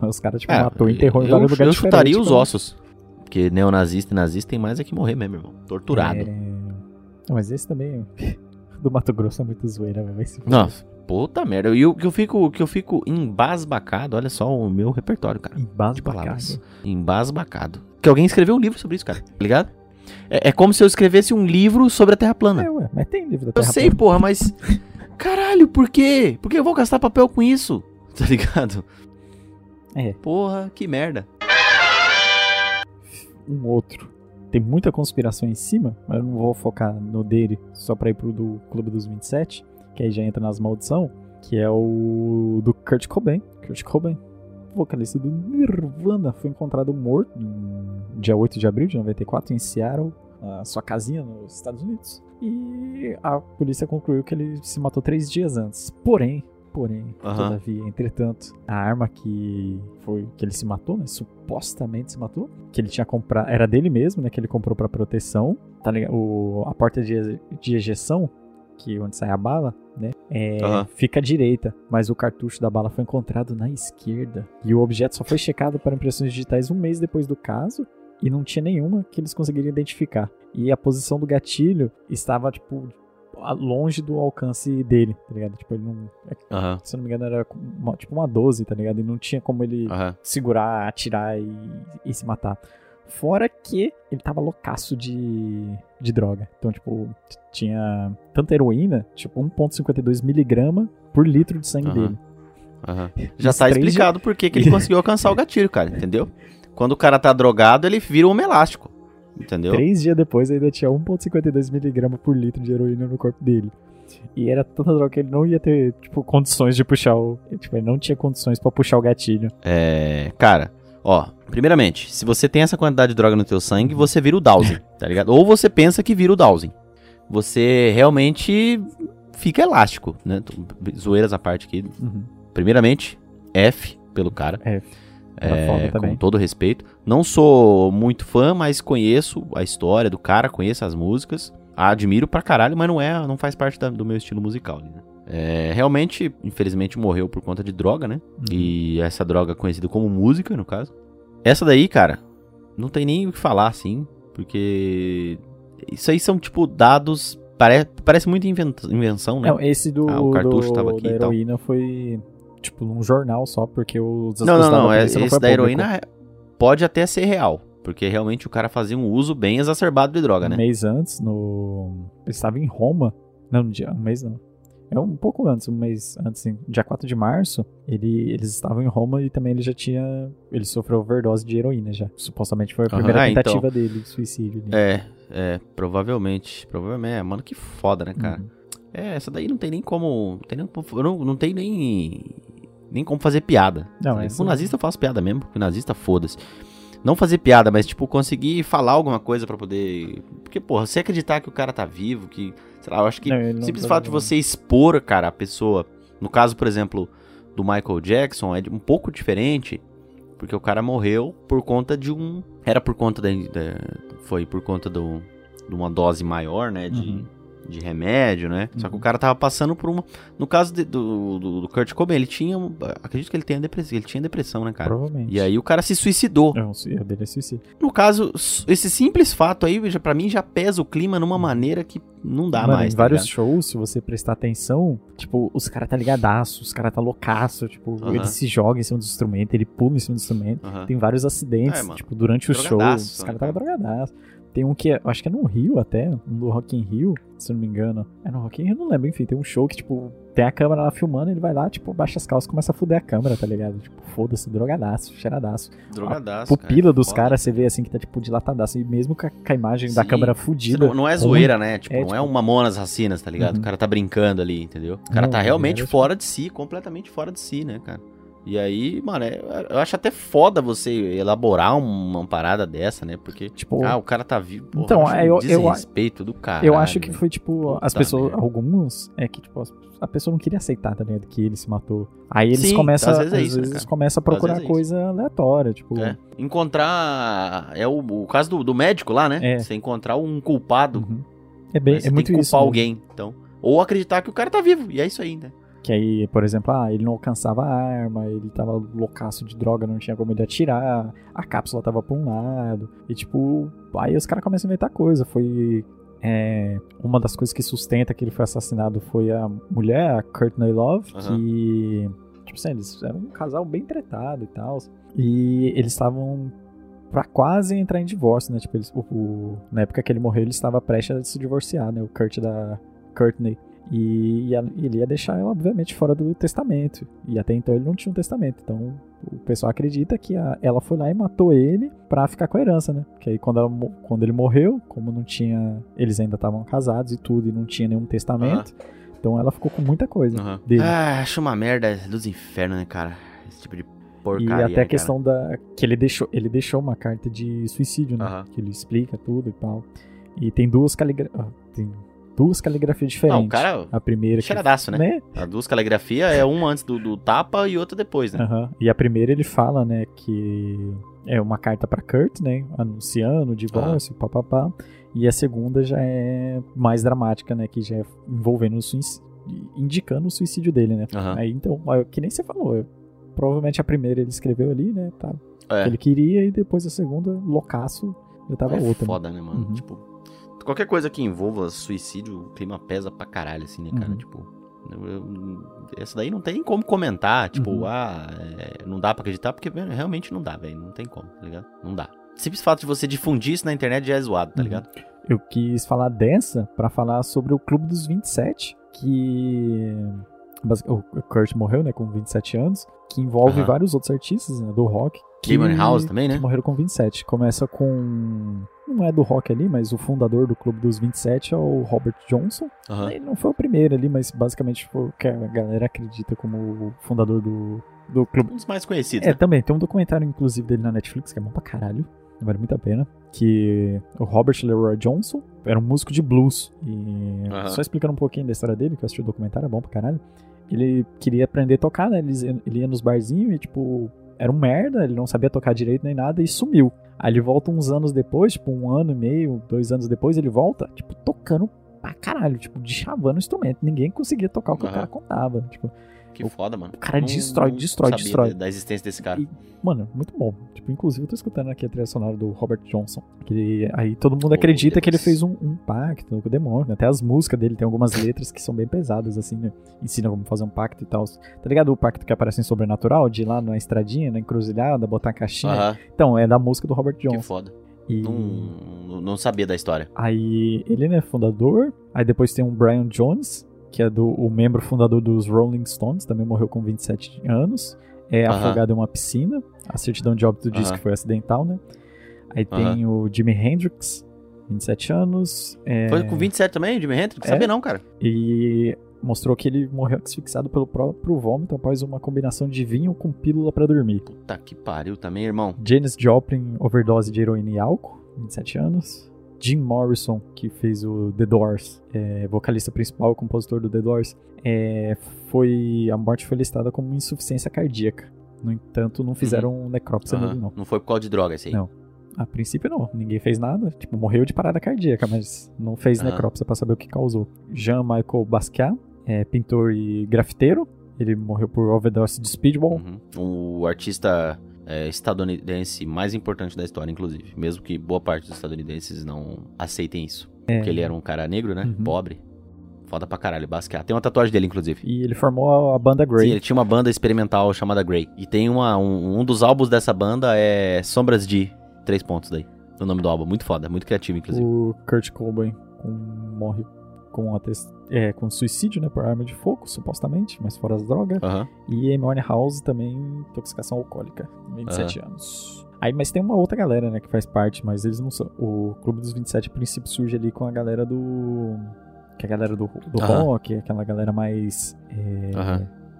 Mas os caras, tipo, É, matou e enterrou em vários lugares eu chutaria diferentes, os tipo, ossos. Porque neonazista e nazista tem mais é que morrer mesmo, irmão. Torturado. É... Mas esse também do Mato Grosso é muito zoeira, velho. vai se fuder. Nossa, puta merda. E o que eu fico, que eu fico embasbacado, olha só o meu repertório, cara. de palavras. Embasbacado. Que alguém escreveu um livro sobre isso, cara. Tá ligado? É, é como se eu escrevesse um livro sobre a Terra plana. É, ué, mas tem livro da eu Terra sei, plana. porra, mas. Caralho, por quê? Por que eu vou gastar papel com isso? Tá ligado? É. Porra, que merda. um outro. Tem muita conspiração em cima, mas eu não vou focar no dele só pra ir pro do Clube dos 27, que aí já entra nas maldição, que é o do Kurt Cobain. Kurt Cobain, vocalista do Nirvana, foi encontrado morto em dia 8 de abril de 94 em Seattle, na sua casinha nos Estados Unidos. E a polícia concluiu que ele se matou três dias antes. Porém, porém, todavia, entretanto, a arma que foi que ele se matou, né? Supostamente se matou, que ele tinha comprado, era dele mesmo, né? Que ele comprou pra proteção, tá ligado? O, a porta de, de ejeção, que onde sai a bala, né? É, Aham. fica à direita, mas o cartucho da bala foi encontrado na esquerda. E o objeto só foi checado para impressões digitais um mês depois do caso e não tinha nenhuma que eles conseguiriam identificar. E a posição do gatilho estava, tipo, longe do alcance dele, tá ligado? Tipo, ele não. Aham, Se eu não me engano, era uma- tipo uma 12, tá ligado? E não tinha como ele aham. segurar, atirar e, e se matar. Fora que ele tava loucaço de, de droga. Então, tipo, tinha tanta heroína, tipo 1,52 miligrama por litro de sangue Aham. dele. Aham. Já tá explicado por que que ele conseguiu alcançar o gatilho, cara, entendeu? Quando o cara tá drogado, ele vira um elástico. Entendeu? Três dias depois ainda tinha 1,52 miligrama por litro de heroína no corpo dele. E era tanta droga que ele não ia ter, tipo, condições de puxar o. Tipo, ele não tinha condições pra puxar o gatilho. É, cara, ó, primeiramente, se você tem essa quantidade de droga no teu sangue, você vira o Dowsing, tá ligado? Ou você pensa que vira o Dowsing. Você realmente fica elástico, né? Zoeiras à parte aqui. Uhum. Primeiramente, F pelo cara. É. Era É, com todo respeito. Não sou muito fã, mas conheço a história do cara, conheço as músicas. Admiro pra caralho, mas não é, não faz parte da- do meu estilo musical. né? É, realmente, infelizmente, morreu por conta de droga, né? Uhum. E essa droga conhecida como música, no caso. Essa daí, cara, não tem nem o que falar, assim, porque isso aí são, tipo, dados. Pare... Parece muito inven- invenção, né? Não, esse do, Ah, o cartucho do- tava aqui da tal. heroína foi, tipo, num jornal só, porque os Não, não, não. é- Esse foi da heroína é- pode até ser real. Porque realmente o cara fazia um uso bem exacerbado de droga, Um né? mês antes, no. Ele estava em Roma. Não, no dia, um mês não. É um pouco antes, um mês antes, sim. dia 4 de março, ele, eles estavam em Roma e também ele já tinha. Ele sofreu overdose de heroína já. Supostamente foi a primeira Ah, então. tentativa dele de suicídio. ali. É, é, provavelmente. Provavelmente. É, mano, que foda, né, cara? Uhum. É, essa daí não tem nem como. Não tem nem, não, não tem nem. Nem como fazer piada. Não, Tá? essa- Com nazista eu faço piada mesmo, porque nazista foda-se. Não fazer piada, mas, tipo, conseguir falar alguma coisa pra poder. Porque, porra, você acreditar que o cara tá vivo, que. Sei lá, eu acho que. Não simples tá fato de você expor, cara, a pessoa. No caso, por exemplo, do Michael Jackson, é um pouco diferente. Porque o cara morreu por conta de um. Era por conta da. da- foi por conta do, de uma dose maior, né? De, Uhum. De remédio, né? Só que o Uhum. cara tava passando por uma. No caso de- do, do, do Kurt Cobain, ele tinha. Acredito que ele tenha depressão. Ele tinha depressão, né, cara? Provavelmente. E aí o cara se suicidou. Não, o dele é suicídio. No caso, esse simples fato aí, já, pra mim, já pesa o clima numa maneira que não dá Mano, mais. em tá vários ligado? shows, se você prestar atenção, tipo, os caras tá ligadaço, os caras tá loucaço, tipo, ele se joga em cima do instrumento, ele pula em cima do instrumento. Tem vários acidentes, É, tipo, durante o show, os né, caras cara? tava drogadaço. Tem um que, é- acho que é no Rio até, do Rock in Rio, se não me engano. É no Rock in Rio, não lembro, enfim, tem um show que, tipo, tem a câmera lá filmando, ele vai lá, tipo, baixa as calças e começa a fuder a câmera, tá ligado? Tipo, foda-se, drogadaço, cheiradaço. Drogadaço. Pupila dos Foda. caras, você vê assim que tá, tipo, dilatadaço, e mesmo com a, com a imagem da Sim. câmera Você fudida. Não, não é zoeira, né? Tipo, É, não é tipo- um Mamonas Racinas, tá ligado? Uhum. O cara tá brincando ali, entendeu? O cara Não, tá ele realmente era, tipo- fora de si, completamente fora de si, né, cara? E aí, mano, é- eu acho até foda você elaborar uma parada dessa, né? Porque, Tipo, ah, o cara tá vivo. Porra, Então, é, um eu- eu- desrespeito do cara. Eu acho que foi, tipo, Puta as pessoas, merda. alguns, é que, tipo, a pessoa não queria aceitar, tá ligado? Que ele se matou. Aí eles Sim, começam, às às vezes é vezes, isso, né, cara? começam a procurar vezes é isso. coisa aleatória, tipo... É. Encontrar. É o, o caso do, do médico lá, né? É. Você encontrar um culpado. uhum. É, bem, né? Você é muito tem que isso. culpar mesmo. alguém. Então. Ou acreditar que o cara tá vivo. E é isso aí, né? Que aí, por exemplo, ah, ele não alcançava a arma, ele tava loucaço de droga, não tinha como ele atirar, a cápsula tava pra um lado. E tipo, aí os caras começam a inventar coisa. Foi. é, uma das coisas que sustenta que ele foi assassinado foi a mulher, a Courtney Love, Aham. que. Tipo assim, eles eram um casal bem tretado e tal. E eles estavam pra quase entrar em divórcio, né? Tipo, eles, o- o- na época que ele morreu, ele estava prestes a se divorciar, né? O Kurt da Courtney. E, ia- ele ia deixar ela, obviamente, fora do testamento. E até então ele não tinha um testamento. Então o pessoal acredita que a- ela foi lá e matou ele pra ficar com a herança, né? Que aí quando, ela quando ele morreu, como não tinha. Eles ainda estavam casados e tudo, e não tinha nenhum testamento. Então ela ficou com muita coisa Aham. dele. Ah, acho uma merda dos infernos, né, cara? Esse tipo de E porcaria. até né, a questão da. Que ele deixou, ele deixou uma carta de suicídio, né? Aham. Que ele explica tudo e tal. E tem duas caligrafias. Tem duas caligrafias cara. Não, diferentes. o cara. A primeira. que- Cheiradaço, né? né? A duas caligrafia é uma antes do, do tapa e outra depois, né? Aham. E a primeira ele fala, né, que é uma carta pra Kurt, né, anunciando o divórcio, papapá. E a segunda já é mais dramática, né, que já é envolvendo o suicídio, indicando o suicídio dele, né. Aham. Aí então, que nem você falou, eu- provavelmente a primeira ele escreveu ali, né, tá, É. que ele queria e depois a segunda, loucaço, já tava é outra. né. foda, né, mano? Uhum. Tipo, qualquer coisa que envolva suicídio, o clima pesa pra caralho, assim, né, cara? Uhum. Tipo, eu- eu- essa daí não tem como comentar. Tipo, Uhum. ah, é, não dá pra acreditar, porque velho, realmente não dá, velho. Não tem como, tá ligado? Não dá. simples fato de você difundir isso na internet já é zoado, tá Uhum. ligado? Eu quis falar dessa pra falar sobre o Clube dos 27, que o Kurt morreu, né, com 27 anos, que envolve Aham. vários outros artistas né, do rock. Damon House também, né? que morreram com 27. Começa com não é do rock ali, mas o fundador do Clube dos 27 é o Robert Johnson. Aham. Ele não foi o primeiro ali, mas basicamente foi o que a galera acredita como o fundador do, do clube. Um dos mais conhecidos, É, né? também, tem um documentário, inclusive, dele na Netflix, que é bom pra caralho. Vale muito a pena. Que o Robert Leroy Johnson era um músico de blues. E Aham. só explicando um pouquinho da história dele, que eu assisti o documentário, é bom pra caralho. Ele queria aprender a tocar, né? Ele ia nos barzinhos e, tipo, era um merda, ele não sabia tocar direito nem nada e sumiu. Aí ele volta uns anos depois, tipo, um ano e meio, dois anos depois, ele volta, tipo, tocando pra caralho, tipo, de chavando o instrumento. Ninguém conseguia tocar o que o Aham. cara contava. Tipo, Que foda, mano. o cara Não- destrói, destrói, destrói. Da, existência desse cara. E, mano, muito bom. Tipo, inclusive eu tô escutando aqui a trilha sonora do Robert Johnson. Que aí todo mundo acredita que ele fez um, um pacto com o demônio. né? Até as músicas dele tem algumas letras que são bem pesadas, assim, né? Ensina como fazer um pacto e tal. Tá ligado o pacto que aparece em Sobrenatural? De ir lá na estradinha, na encruzilhada, botar a caixinha. Aham, Então, é da música do Robert que Johnson. foda. E não- não sabia da história. aí ele, né, fundador. Aí depois tem um Brian Jones, que é do, o membro fundador dos Rolling Stones, também morreu com 27 anos. É Aham. afogado em uma piscina. A certidão de óbito diz Aham. que foi acidental, né? Aí tem o Jimi Hendrix, 27 anos. é, Foi com 27 também, Jimi Hendrix? É. Sabia não, cara. E mostrou que ele morreu asfixiado pelo próprio vômito após uma combinação de vinho com pílula pra dormir. Puta que pariu também, irmão. Janis Joplin, overdose de heroína e álcool, 27 anos. Jim Morrison, que fez o The Doors, é, vocalista principal e compositor do The Doors, é, foi a morte foi listada como insuficiência cardíaca. No entanto, não fizeram necrópsia Aham. nele, não. Não foi por causa de droga esse aí. Não. A princípio, não. Ninguém fez nada. Tipo, morreu de parada cardíaca, mas não fez Aham. necrópsia pra saber o que causou. Jean-Michel Basquiat, é, pintor e grafiteiro. Ele morreu por overdose de speedball. Uhum. O artista é, estadunidense mais importante da história, inclusive. Mesmo que boa parte dos estadunidenses não aceitem isso. Porque ele era um cara negro, né? Uhum. Pobre. Foda pra caralho, Basquiat. Tem uma tatuagem dele, inclusive. E ele formou a banda Grey. Sim, ele tinha uma banda experimental chamada Grey. E tem uma, um, um dos álbuns dessa banda é Sombras de Três pontos daí. O nome do álbum. Muito foda, muito criativo, inclusive. O Kurt Cobain com- morre com, ates- é, com suicídio, né? Por arma de fogo, supostamente, mas fora as drogas. E Amy House também, intoxicação alcoólica, 27 anos. Aí, mas tem uma outra galera, né, que faz parte, mas eles não são. O Clube dos 27, a princípio, surge ali com a galera do. Que é a galera do, do rock, aquela galera mais. é.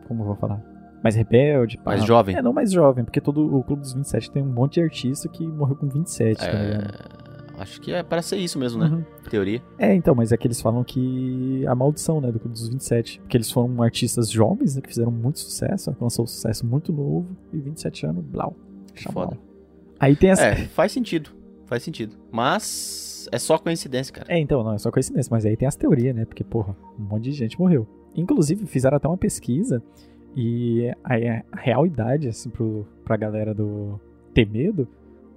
Como eu vou falar? Mais rebelde. Mais jovem. É, não mais jovem, porque todo o Clube dos 27 tem um monte de artista que morreu com 27, tá ligado? Acho que é para ser isso mesmo, né? Uhum. Teoria. É, então, mas é que eles falam que a maldição, né, do Clube dos 27. Porque eles foram artistas jovens, né, que fizeram muito sucesso, alcançou um sucesso muito novo, e 27 anos, blau. Foda. Aí tem essa. É, faz sentido. Faz sentido. Mas é só coincidência, cara. É, então, não, é só coincidência, mas aí tem as teorias, né? Porque, porra, um monte de gente morreu. Inclusive, fizeram até uma pesquisa e a, a real idade, assim, pro, pra galera do ter medo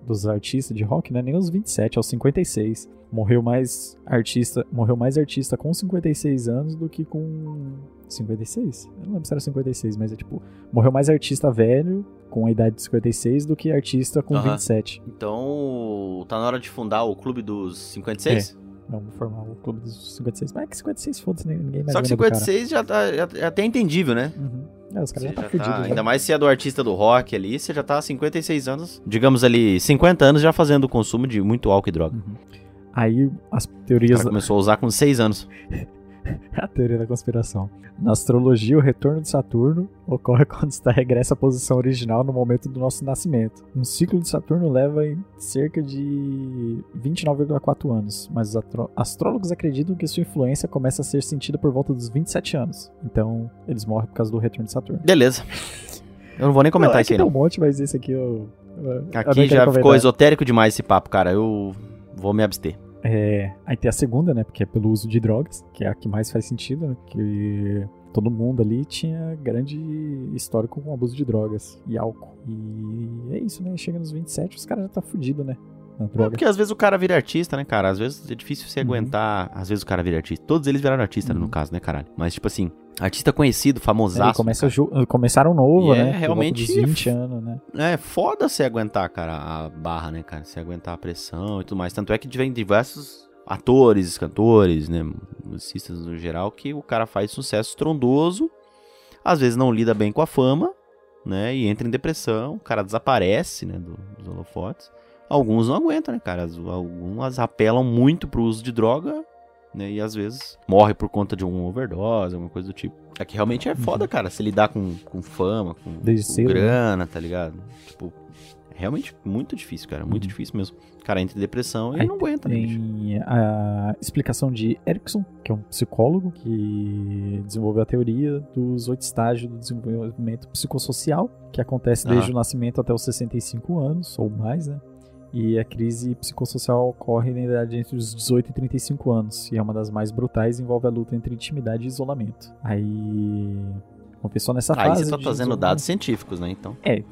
dos artistas de rock, não é nem os 27, é os 56. Morreu mais artista, morreu mais artista com 56 anos do que com 56? Eu não lembro se era 56, mas é tipo, morreu mais artista velho com a idade de 56 do que artista com Aham. 27. Então, tá na hora de fundar o Clube dos 56? Vamos formar o clube dos 56. Mas é que 56, foda-se, ninguém mais Só que lembra do cara. 56 já tá já, é até entendível, né? Uhum. É, os caras já tá já fudidos. tá- já. ainda mais se é do artista do rock ali, você já tá há 56 anos, digamos ali, 50 anos já fazendo o consumo de muito álcool e droga. Uhum. Aí as teorias. começou a usar com 6 anos. a teoria da conspiração. Na astrologia, o retorno de Saturno ocorre quando está regressa à posição original no momento do nosso nascimento. Um ciclo de Saturno leva em cerca de 29,4 anos, mas os astrólogos acreditam que sua influência começa a ser sentida por volta dos 27 anos. Então, eles morrem por causa do retorno de Saturno. Beleza. Eu não vou nem comentar Não, é aí, tem não. um monte, mas esse aqui eu. eu Aqui já ficou esotérico demais esse papo, cara. Eu vou me abster. É, aí tem a segunda, né? Porque é pelo uso de drogas, que é a que mais faz sentido, né? Que todo mundo ali tinha grande histórico com abuso de drogas e álcool. E é isso, né? Chega nos 27, os caras já tá fudido, né? Na droga. Porque às vezes o cara vira artista, né, cara? Às vezes é difícil você Uhum. aguentar. Às vezes o cara vira artista. Todos eles viraram artista, Uhum. no caso, né, caralho? Mas, tipo assim, artista conhecido, famosaço. começa ju- começaram novo, é né? Realmente dos 20 anos, né? É foda você aguentar, cara, a barra, né, cara? Você aguentar a pressão e tudo mais. Tanto é que vem diversos atores, cantores, né? Musicistas no geral, que o cara faz sucesso estrondoso, às vezes não lida bem com a fama, né? E entra em depressão, o cara desaparece, né? do- dos holofotes. Alguns não aguentam, né, cara? As- Algumas apelam muito pro uso de droga, né? E às vezes morre por conta de um overdose, alguma coisa do tipo. É que realmente é foda, cara, se lidar com, com fama, com, Desde com cedo, né? grana, tá ligado? Tipo, é realmente muito difícil, cara. Muito Uhum. difícil mesmo. O cara entra em depressão e Aí não aguenta, né? Tem a explicação de Erickson, que é um psicólogo que desenvolveu a teoria dos oito estágios do desenvolvimento psicossocial, que acontece desde Aham. o nascimento até os 65 anos, ou mais, né? E a crise psicossocial ocorre na idade entre os 18 e 35 anos, e é uma das mais brutais envolve a luta entre intimidade e isolamento. Aí, uma pessoa nessa Aí fase... você tá trazendo dados científicos, né? Então. Aí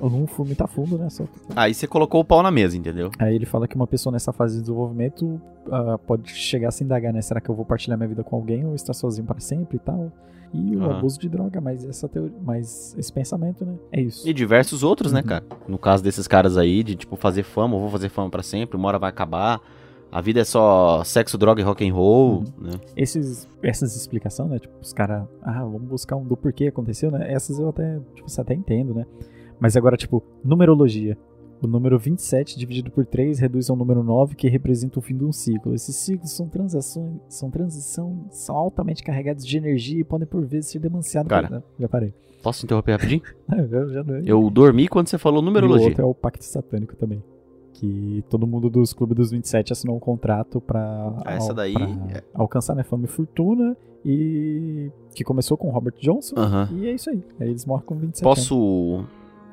eu não fui muito a fundo, né? Só Aí você colocou o pau na mesa, entendeu? Aí ele fala que uma pessoa nessa fase de desenvolvimento ah, pode chegar a se indagar, né? Será que eu vou partilhar minha vida com alguém ou estar sozinho para sempre e tal? E o Aham. abuso de droga, mas essa teoria, mas esse pensamento, né? É isso. E diversos outros, né, Uhum. cara? No caso desses caras aí, de tipo, fazer fama, eu vou fazer fama pra sempre, uma hora vai acabar. A vida é só sexo, droga e rock and roll, Uhum. né? Esses, essas explicações, né? Tipo, os caras, ah, vamos buscar um do porquê aconteceu, né? Essas eu até, tipo, você até entendo, né? Mas agora, tipo, numerologia. O número 27 dividido por 3 reduz ao número 9, que representa o fim de um ciclo. Esses ciclos são transações, são transição, são altamente carregados de energia e podem por vezes ser demasiado. Cara. Né? Já parei. Posso interromper rapidinho? já, já não Eu dormi quando você falou E o numerologia. outro é o Pacto Satânico também. Que todo mundo dos Clubes dos 27 assinou um contrato pra, Ah, essa daí pra é- alcançar né, fama e fortuna. E que começou com Robert Johnson. Aham. E é isso aí. Aí eles morrem com 27 anos. Posso.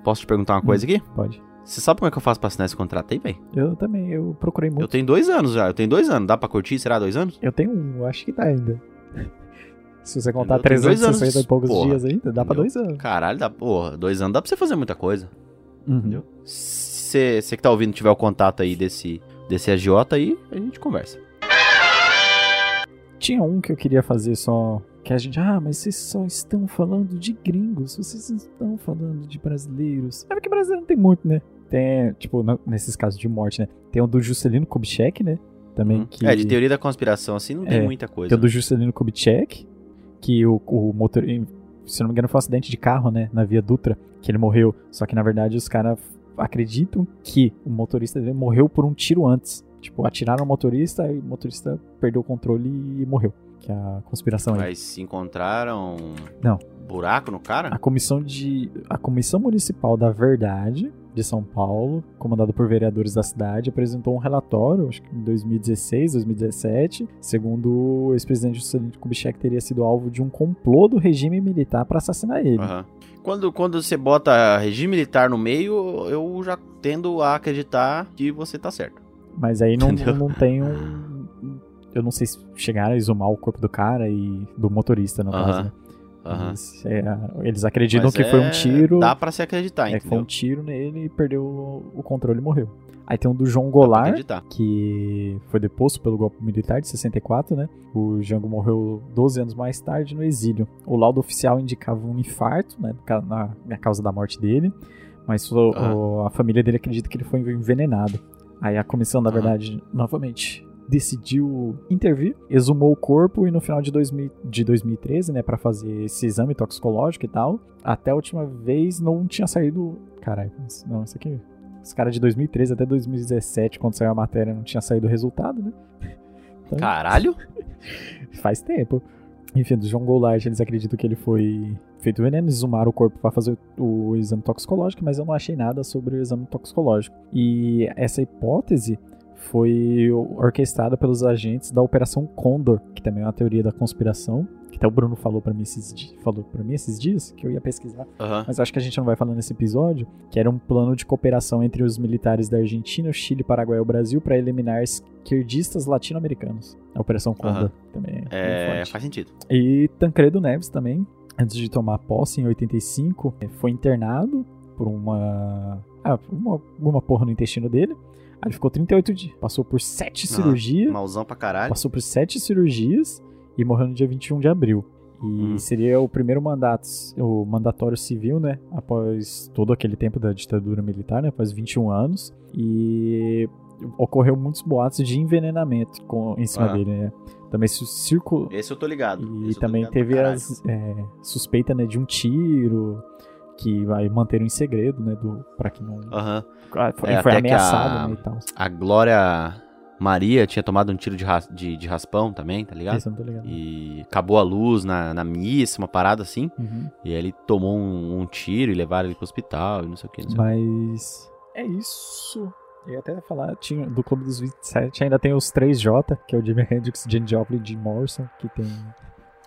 Posso te perguntar uma coisa aqui? Pode. Você sabe como é que eu faço pra assinar esse contrato aí, velho? Eu também, eu procurei muito. Eu tenho dois anos já. Eu tenho dois anos. Dá pra curtir? Será dois anos? Eu tenho um, acho que dá ainda. Se você contar Eu tenho dois 360 e anos, poucos porra. dias ainda, dá pra Entendeu? dois anos. Caralho, dá, porra, dois anos dá pra você fazer muita coisa. Uhum. Entendeu? Se você que tá ouvindo tiver o contato aí desse, desse agiota aí, a gente conversa. Tinha um que eu queria fazer só. Que a gente, ah, mas vocês só estão falando de gringos, vocês não estão falando de brasileiros. É porque brasileiro não tem muito, né? Tem, tipo, nesses casos de morte, né? Tem o do Juscelino Kubitschek, né? Também Uhum. que. É, de teoria da conspiração, assim, não tem É, muita coisa. Tem o do Juscelino Kubitschek, que o, o motor. Se não me engano, foi um acidente de carro, né? Na Via Dutra, que ele morreu. Só que na verdade os caras acreditam que o motorista dele morreu por um tiro antes. Tipo, atiraram o motorista e o motorista perdeu o controle e morreu. Que é a conspiração aí. Mas se encontraram Não. buraco no cara? A comissão de. A Comissão Municipal da Verdade de São Paulo, comandada por vereadores da cidade, apresentou um relatório, acho que em 2016, 2017, segundo o ex-presidente Juscelino Kubitschek teria sido alvo de um complô do regime militar para assassinar ele. Aham. Quando, quando você bota regime militar no meio, eu já tendo a acreditar que você tá certo. Mas aí não, Entendeu? não tem um. Eu não sei se chegaram a exumar o corpo do cara e do motorista, no Aham. caso, né? Aham. Eles, é, eles acreditam Mas que foi um é- tiro. Dá pra se acreditar, é, que foi um entendeu? tiro nele e perdeu o- o controle e morreu. Aí tem um do João Goulart, que foi deposto pelo golpe militar de 64, né? O Jango morreu 12 anos mais tarde no exílio. O laudo oficial indicava um infarto, né? Na, na causa da morte dele, mas o- Aham. o- a família dele acredita que ele foi envenenado. Aí a comissão, na Aham. verdade, novamente decidiu intervir, exumou o corpo e no final de, 2000, de 2013, né, para fazer esse exame toxicológico e tal, até a última vez não tinha saído. Caralho, não, isso aqui. Esse cara de 2013 até 2017, quando saiu a matéria, não tinha saído o resultado, né? Então, Caralho? faz tempo. Enfim, do João Goulart, eles acreditam que ele foi feito veneno, exumaram o corpo para fazer o exame toxicológico, mas eu não achei nada sobre o exame toxicológico. E essa hipótese foi orquestrada pelos agentes da Operação Condor, que também é uma teoria da conspiração, que até o Bruno falou para mim esses di- falou para mim esses dias que eu ia pesquisar, Aham. mas acho que a gente não vai falar nesse episódio, que era um plano de cooperação entre os militares da Argentina, Chile, Paraguai e o Brasil para eliminar esquerdistas latino-americanos. A Operação Condor Aham. também é, É, faz sentido. E Tancredo Neves também, antes de tomar posse em 85, eh, foi internado por uma. Ah, por uma, alguma porra no intestino dele. Ele ficou 38 dias. Passou por 7 cirurgias. Malzão pra caralho. Passou por 7 cirurgias e morreu no dia 21 de abril. E Hum. seria o primeiro mandato, o mandatório civil, né? Após todo aquele tempo da ditadura militar, né? Após 21 anos. E ocorreu muitos boatos de envenenamento com, em cima Ah. dele, né? Também circulou. Esse eu tô ligado. E tô também ligado teve as é, suspeita né, de um tiro que vai manter em segredo, né? Do, pra que não. Ah, Foi, É, foi ameaçado, a- né? E tal. A Glória Maria tinha tomado um tiro de, ras- de, de raspão também, tá ligado? Eu não tô ligado. E acabou a luz na, na missa, uma parada assim. Uhum. E aí ele tomou um, um tiro e levaram ele pro hospital e não sei o que. Não sei. Mas é isso. Eu ia até falar, tinha, do Clube dos 27 ainda tem os 3J, que é o Jimi Hendrix, Jane Joplin e Jim Morrison, que tem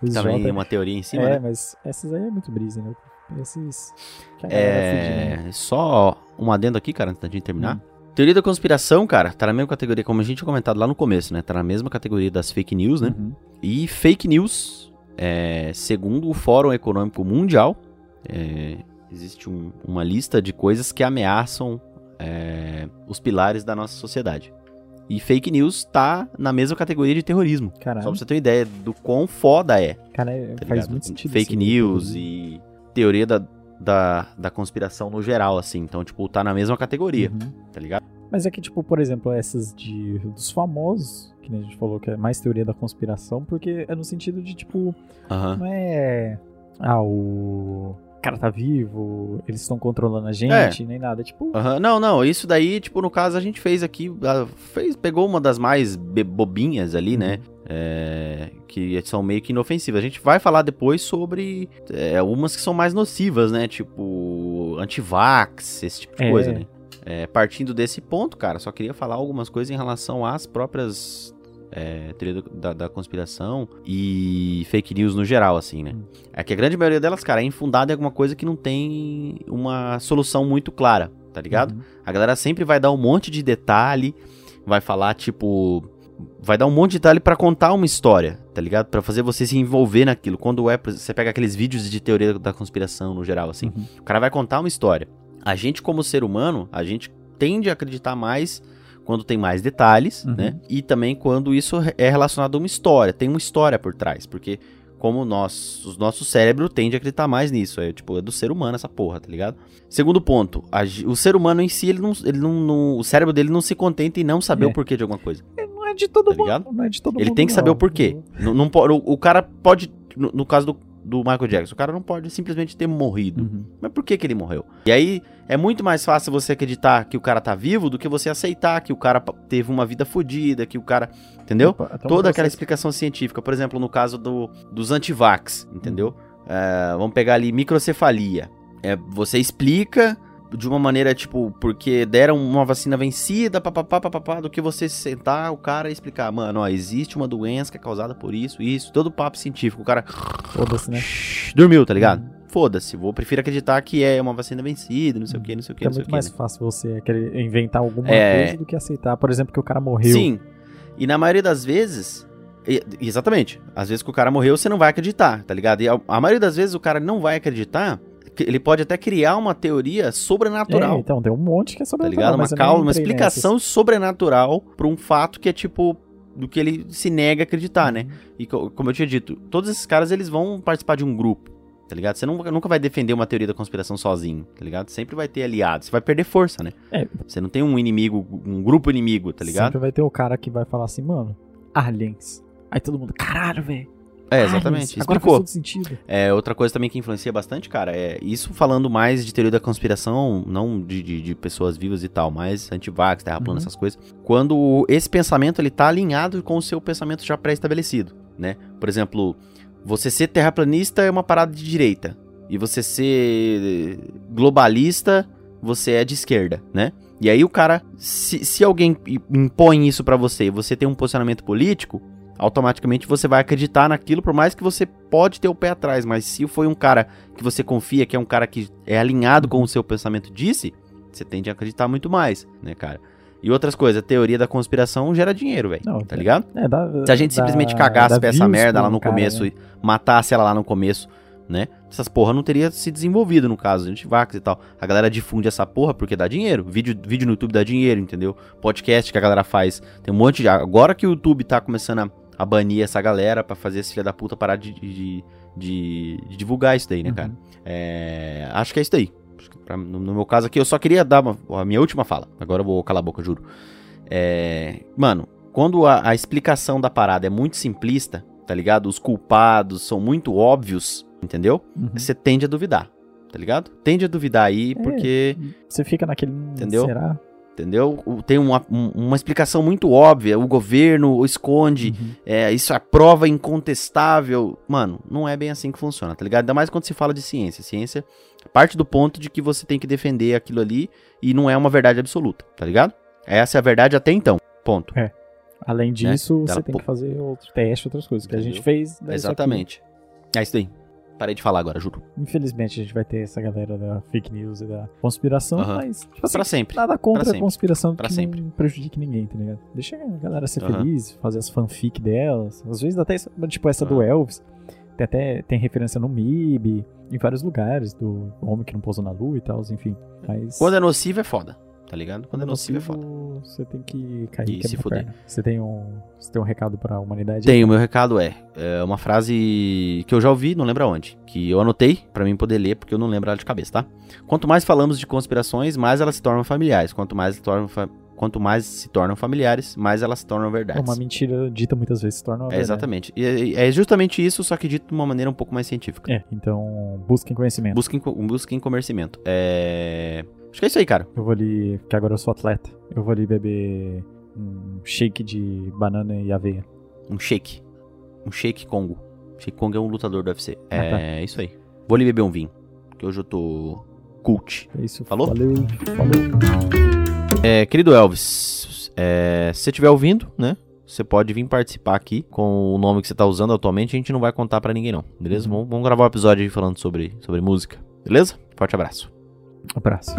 os Também J. uma teoria em cima, é, né? mas essas aí é muito brisa, né? Esses. Fede, né? É. Só um adendo aqui, cara, antes da gente terminar. Hum. Teoria da conspiração, cara, tá na mesma categoria, como a gente tinha comentado lá no começo, né? Tá na mesma categoria das fake news, né? Uhum. E fake news, é, segundo o Fórum Econômico Mundial, é, existe um- uma lista de coisas que ameaçam é, os pilares da nossa sociedade. E fake news tá na mesma categoria de terrorismo. Só Caralho, pra você ter uma ideia do quão foda é. cara, é- tá faz ligado? muito sentido. Fake news e teoria da, da, da conspiração no geral, assim. Então, tipo, tá na mesma categoria, Uhum. tá ligado? Mas é que, tipo, por exemplo, essas de dos famosos, que a gente falou que é mais teoria da conspiração, porque é no sentido de, tipo, Aham. não é. Ah, o cara tá vivo, eles estão controlando a É. gente, nem nada. Tipo, Aham, Não, não, isso daí, tipo, no caso a gente fez aqui, ah, fez, pegou uma das mais bobinhas ali, né? É, que são meio que inofensivas. A gente vai falar depois sobre é, umas que são mais nocivas, né? Tipo, antivax, esse tipo de É. coisa, né? É, partindo desse ponto, cara, só queria falar algumas coisas em relação às próprias é, teoria da, da conspiração e fake news no geral, assim, né? Hum. É que a grande maioria delas, cara, é infundada em alguma coisa que não tem uma solução muito clara, tá ligado? uhum. A galera sempre vai dar um monte de detalhe, vai falar, tipo. Vai dar um monte de detalhe pra contar uma história, tá ligado? Pra fazer você se envolver naquilo. Quando é, você pega aqueles vídeos de teoria da conspiração no geral, assim. Uhum. O cara vai contar uma história. A gente, como ser humano, a gente tende a acreditar mais quando tem mais detalhes, Uhum. né? E também quando isso é relacionado a uma história, tem uma história por trás, porque como nós, o nosso cérebro tende a acreditar mais nisso, é tipo, é do ser humano essa porra, tá ligado? Segundo ponto, a o ser humano em si, ele não, ele não, não- o cérebro dele não se contenta em não saber É. o porquê de alguma coisa. É de todo Tá ligado? mundo. Não é de todo Ele mundo, tem que saber não. o porquê. Não, não o, o cara pode, no, no caso do, do Michael Jackson, o cara não pode simplesmente ter morrido. Uhum. Mas por que, que ele morreu? E aí é muito mais fácil você acreditar que o cara tá vivo do que você aceitar que o cara teve uma vida fodida, que o cara. Entendeu? Opa, um Toda aquela explicação científica. Por exemplo, no caso do, dos antivax, entendeu? É, vamos pegar ali microcefalia. É, você explica de uma maneira, tipo, porque deram uma vacina vencida, papapá, papapá, do que você sentar o cara e explicar, mano, ó, existe uma doença que é causada por isso, isso, todo papo científico. O cara Foda-se, né? dormiu, tá ligado? Foda-se, vou prefiro acreditar que é uma vacina vencida, não sei o que, não sei o que, é não sei o muito mais fácil você querer inventar alguma É. coisa do que aceitar. Por exemplo, que o cara morreu. Sim. E na maioria das vezes. Exatamente. Às vezes que o cara morreu, você não vai acreditar, tá ligado? E a, a maioria das vezes o cara não vai acreditar. Ele pode até criar uma teoria É, sobrenatural. então, tem um monte que é sobre tá ligado? Uma, causa, uma explicação sobrenatural pra um fato que é tipo. Do que ele se nega a acreditar, né? E co- como eu tinha dito, todos esses caras eles vão participar de um grupo, tá ligado? Você nunca, nunca vai defender uma teoria da conspiração sozinho, tá ligado? Sempre vai ter aliados, você vai perder força, né? É. Você não tem um inimigo, um grupo inimigo, tá ligado? Sempre vai ter o cara que vai falar assim, mano, aliens. Aí todo mundo, caralho, velho. É, aliens. exatamente. Agora faz Explicou. todo sentido. É, outra coisa também que influencia bastante, cara, é isso falando mais de teoria da conspiração, não de, de, de pessoas vivas e tal, mas antivax, terra plana, Uhum. essas coisas. Quando esse pensamento ele tá alinhado com o seu pensamento já pré-estabelecido, né? Por exemplo, você ser terraplanista é uma parada de direita. E você ser globalista, você é de esquerda, né? E aí o cara, se, se alguém impõe isso pra você e você tem um posicionamento político, automaticamente você vai acreditar naquilo, por mais que você pode ter o pé atrás, mas se foi um cara que você confia, que é um cara que é alinhado com o seu pensamento disse, você tende a acreditar muito mais, né, cara? E outras coisas, a teoria da conspiração gera dinheiro, velho, tá é- ligado? É, dá, Se a gente dá- simplesmente cagasse pra essa merda lá no cara, começo né? e matasse ela lá no começo, né? Essas porra não teria se desenvolvido no caso, a gente vax e tal. A galera difunde essa porra porque dá dinheiro. Vídeo, vídeo no YouTube dá dinheiro, entendeu? Podcast que a galera faz. Tem um monte de. Agora que o YouTube tá começando a, a banir essa galera para fazer esse filho da puta parar de, de, de, de divulgar isso daí, né, uhum. cara? É, acho que é isso daí. Pra, no, no, meu caso aqui, eu só queria dar uma, a minha última fala. Agora eu vou calar a boca, juro. É, mano, quando a, a explicação da parada é muito simplista, tá ligado? Os culpados são muito óbvios, entendeu? Uhum. Você tende a duvidar, tá ligado? Tende a duvidar aí, é, porque. Você fica naquele. Entendeu? Será? Entendeu? Tem uma, uma explicação muito óbvia. O governo esconde. Uhum. É, isso é prova incontestável. Mano, não é bem assim que funciona, tá ligado? Ainda mais quando se fala de ciência. Ciência parte do ponto de que você tem que defender aquilo ali e não é uma verdade absoluta, tá ligado? Essa é a verdade até então. Ponto. É. Além né? disso, né? você tem que fazer outro teste, outras coisas. Que Entendeu? a gente fez. Exatamente. É isso aí. Parei de falar agora, juro. Infelizmente, a gente vai ter essa galera da fake news e da conspiração, mas. Tipo assim, pra sempre. Nada contra pra a conspiração pra que sempre. não prejudique ninguém, tá ligado? Deixa a galera ser feliz, fazer as fanfic delas. Às vezes até, tipo, essa do Elvis. Tem até tem referência no MIB, em vários lugares, do homem que não pousou na lua e tal, enfim. Mas... Quando é nocivo é foda tá ligado? Quando é nocivo, é foda. Você tem que cair e se fuder. Você tem um, você tem um recado pra humanidade? Tem, o meu recado é, é uma frase que eu já ouvi, não lembro aonde, que eu anotei para mim poder ler, porque eu não lembro ela de cabeça, tá? Quanto mais falamos de conspirações, mais elas se tornam familiares. Quanto mais se tornam fa quanto mais se tornam familiares, mais elas se tornam verdades. Uma mentira dita muitas vezes se torna uma é, Exatamente. E é justamente isso, só que dito de uma maneira um pouco mais científica. É, então busquem conhecimento. Busquem, busquem conhecimento. É... Acho que é isso aí, cara. Eu vou ali, porque agora eu sou atleta, eu vou ali beber um shake de banana e aveia. Um shake. Um shake Congo. Shake Congo é um lutador do UFC. Ah, é tá. isso aí. Vou ali beber um vinho, que hoje eu tô cult. É isso. Falou? Valeu. Falou. É, querido Elvis, é, se você estiver ouvindo, né? Você pode vir participar aqui com o nome que você tá usando atualmente. A gente não vai contar para ninguém, não. Beleza? Uhum. Vamos, vamos gravar um episódio aí falando sobre, sobre música. Beleza? Forte abraço. Abraço.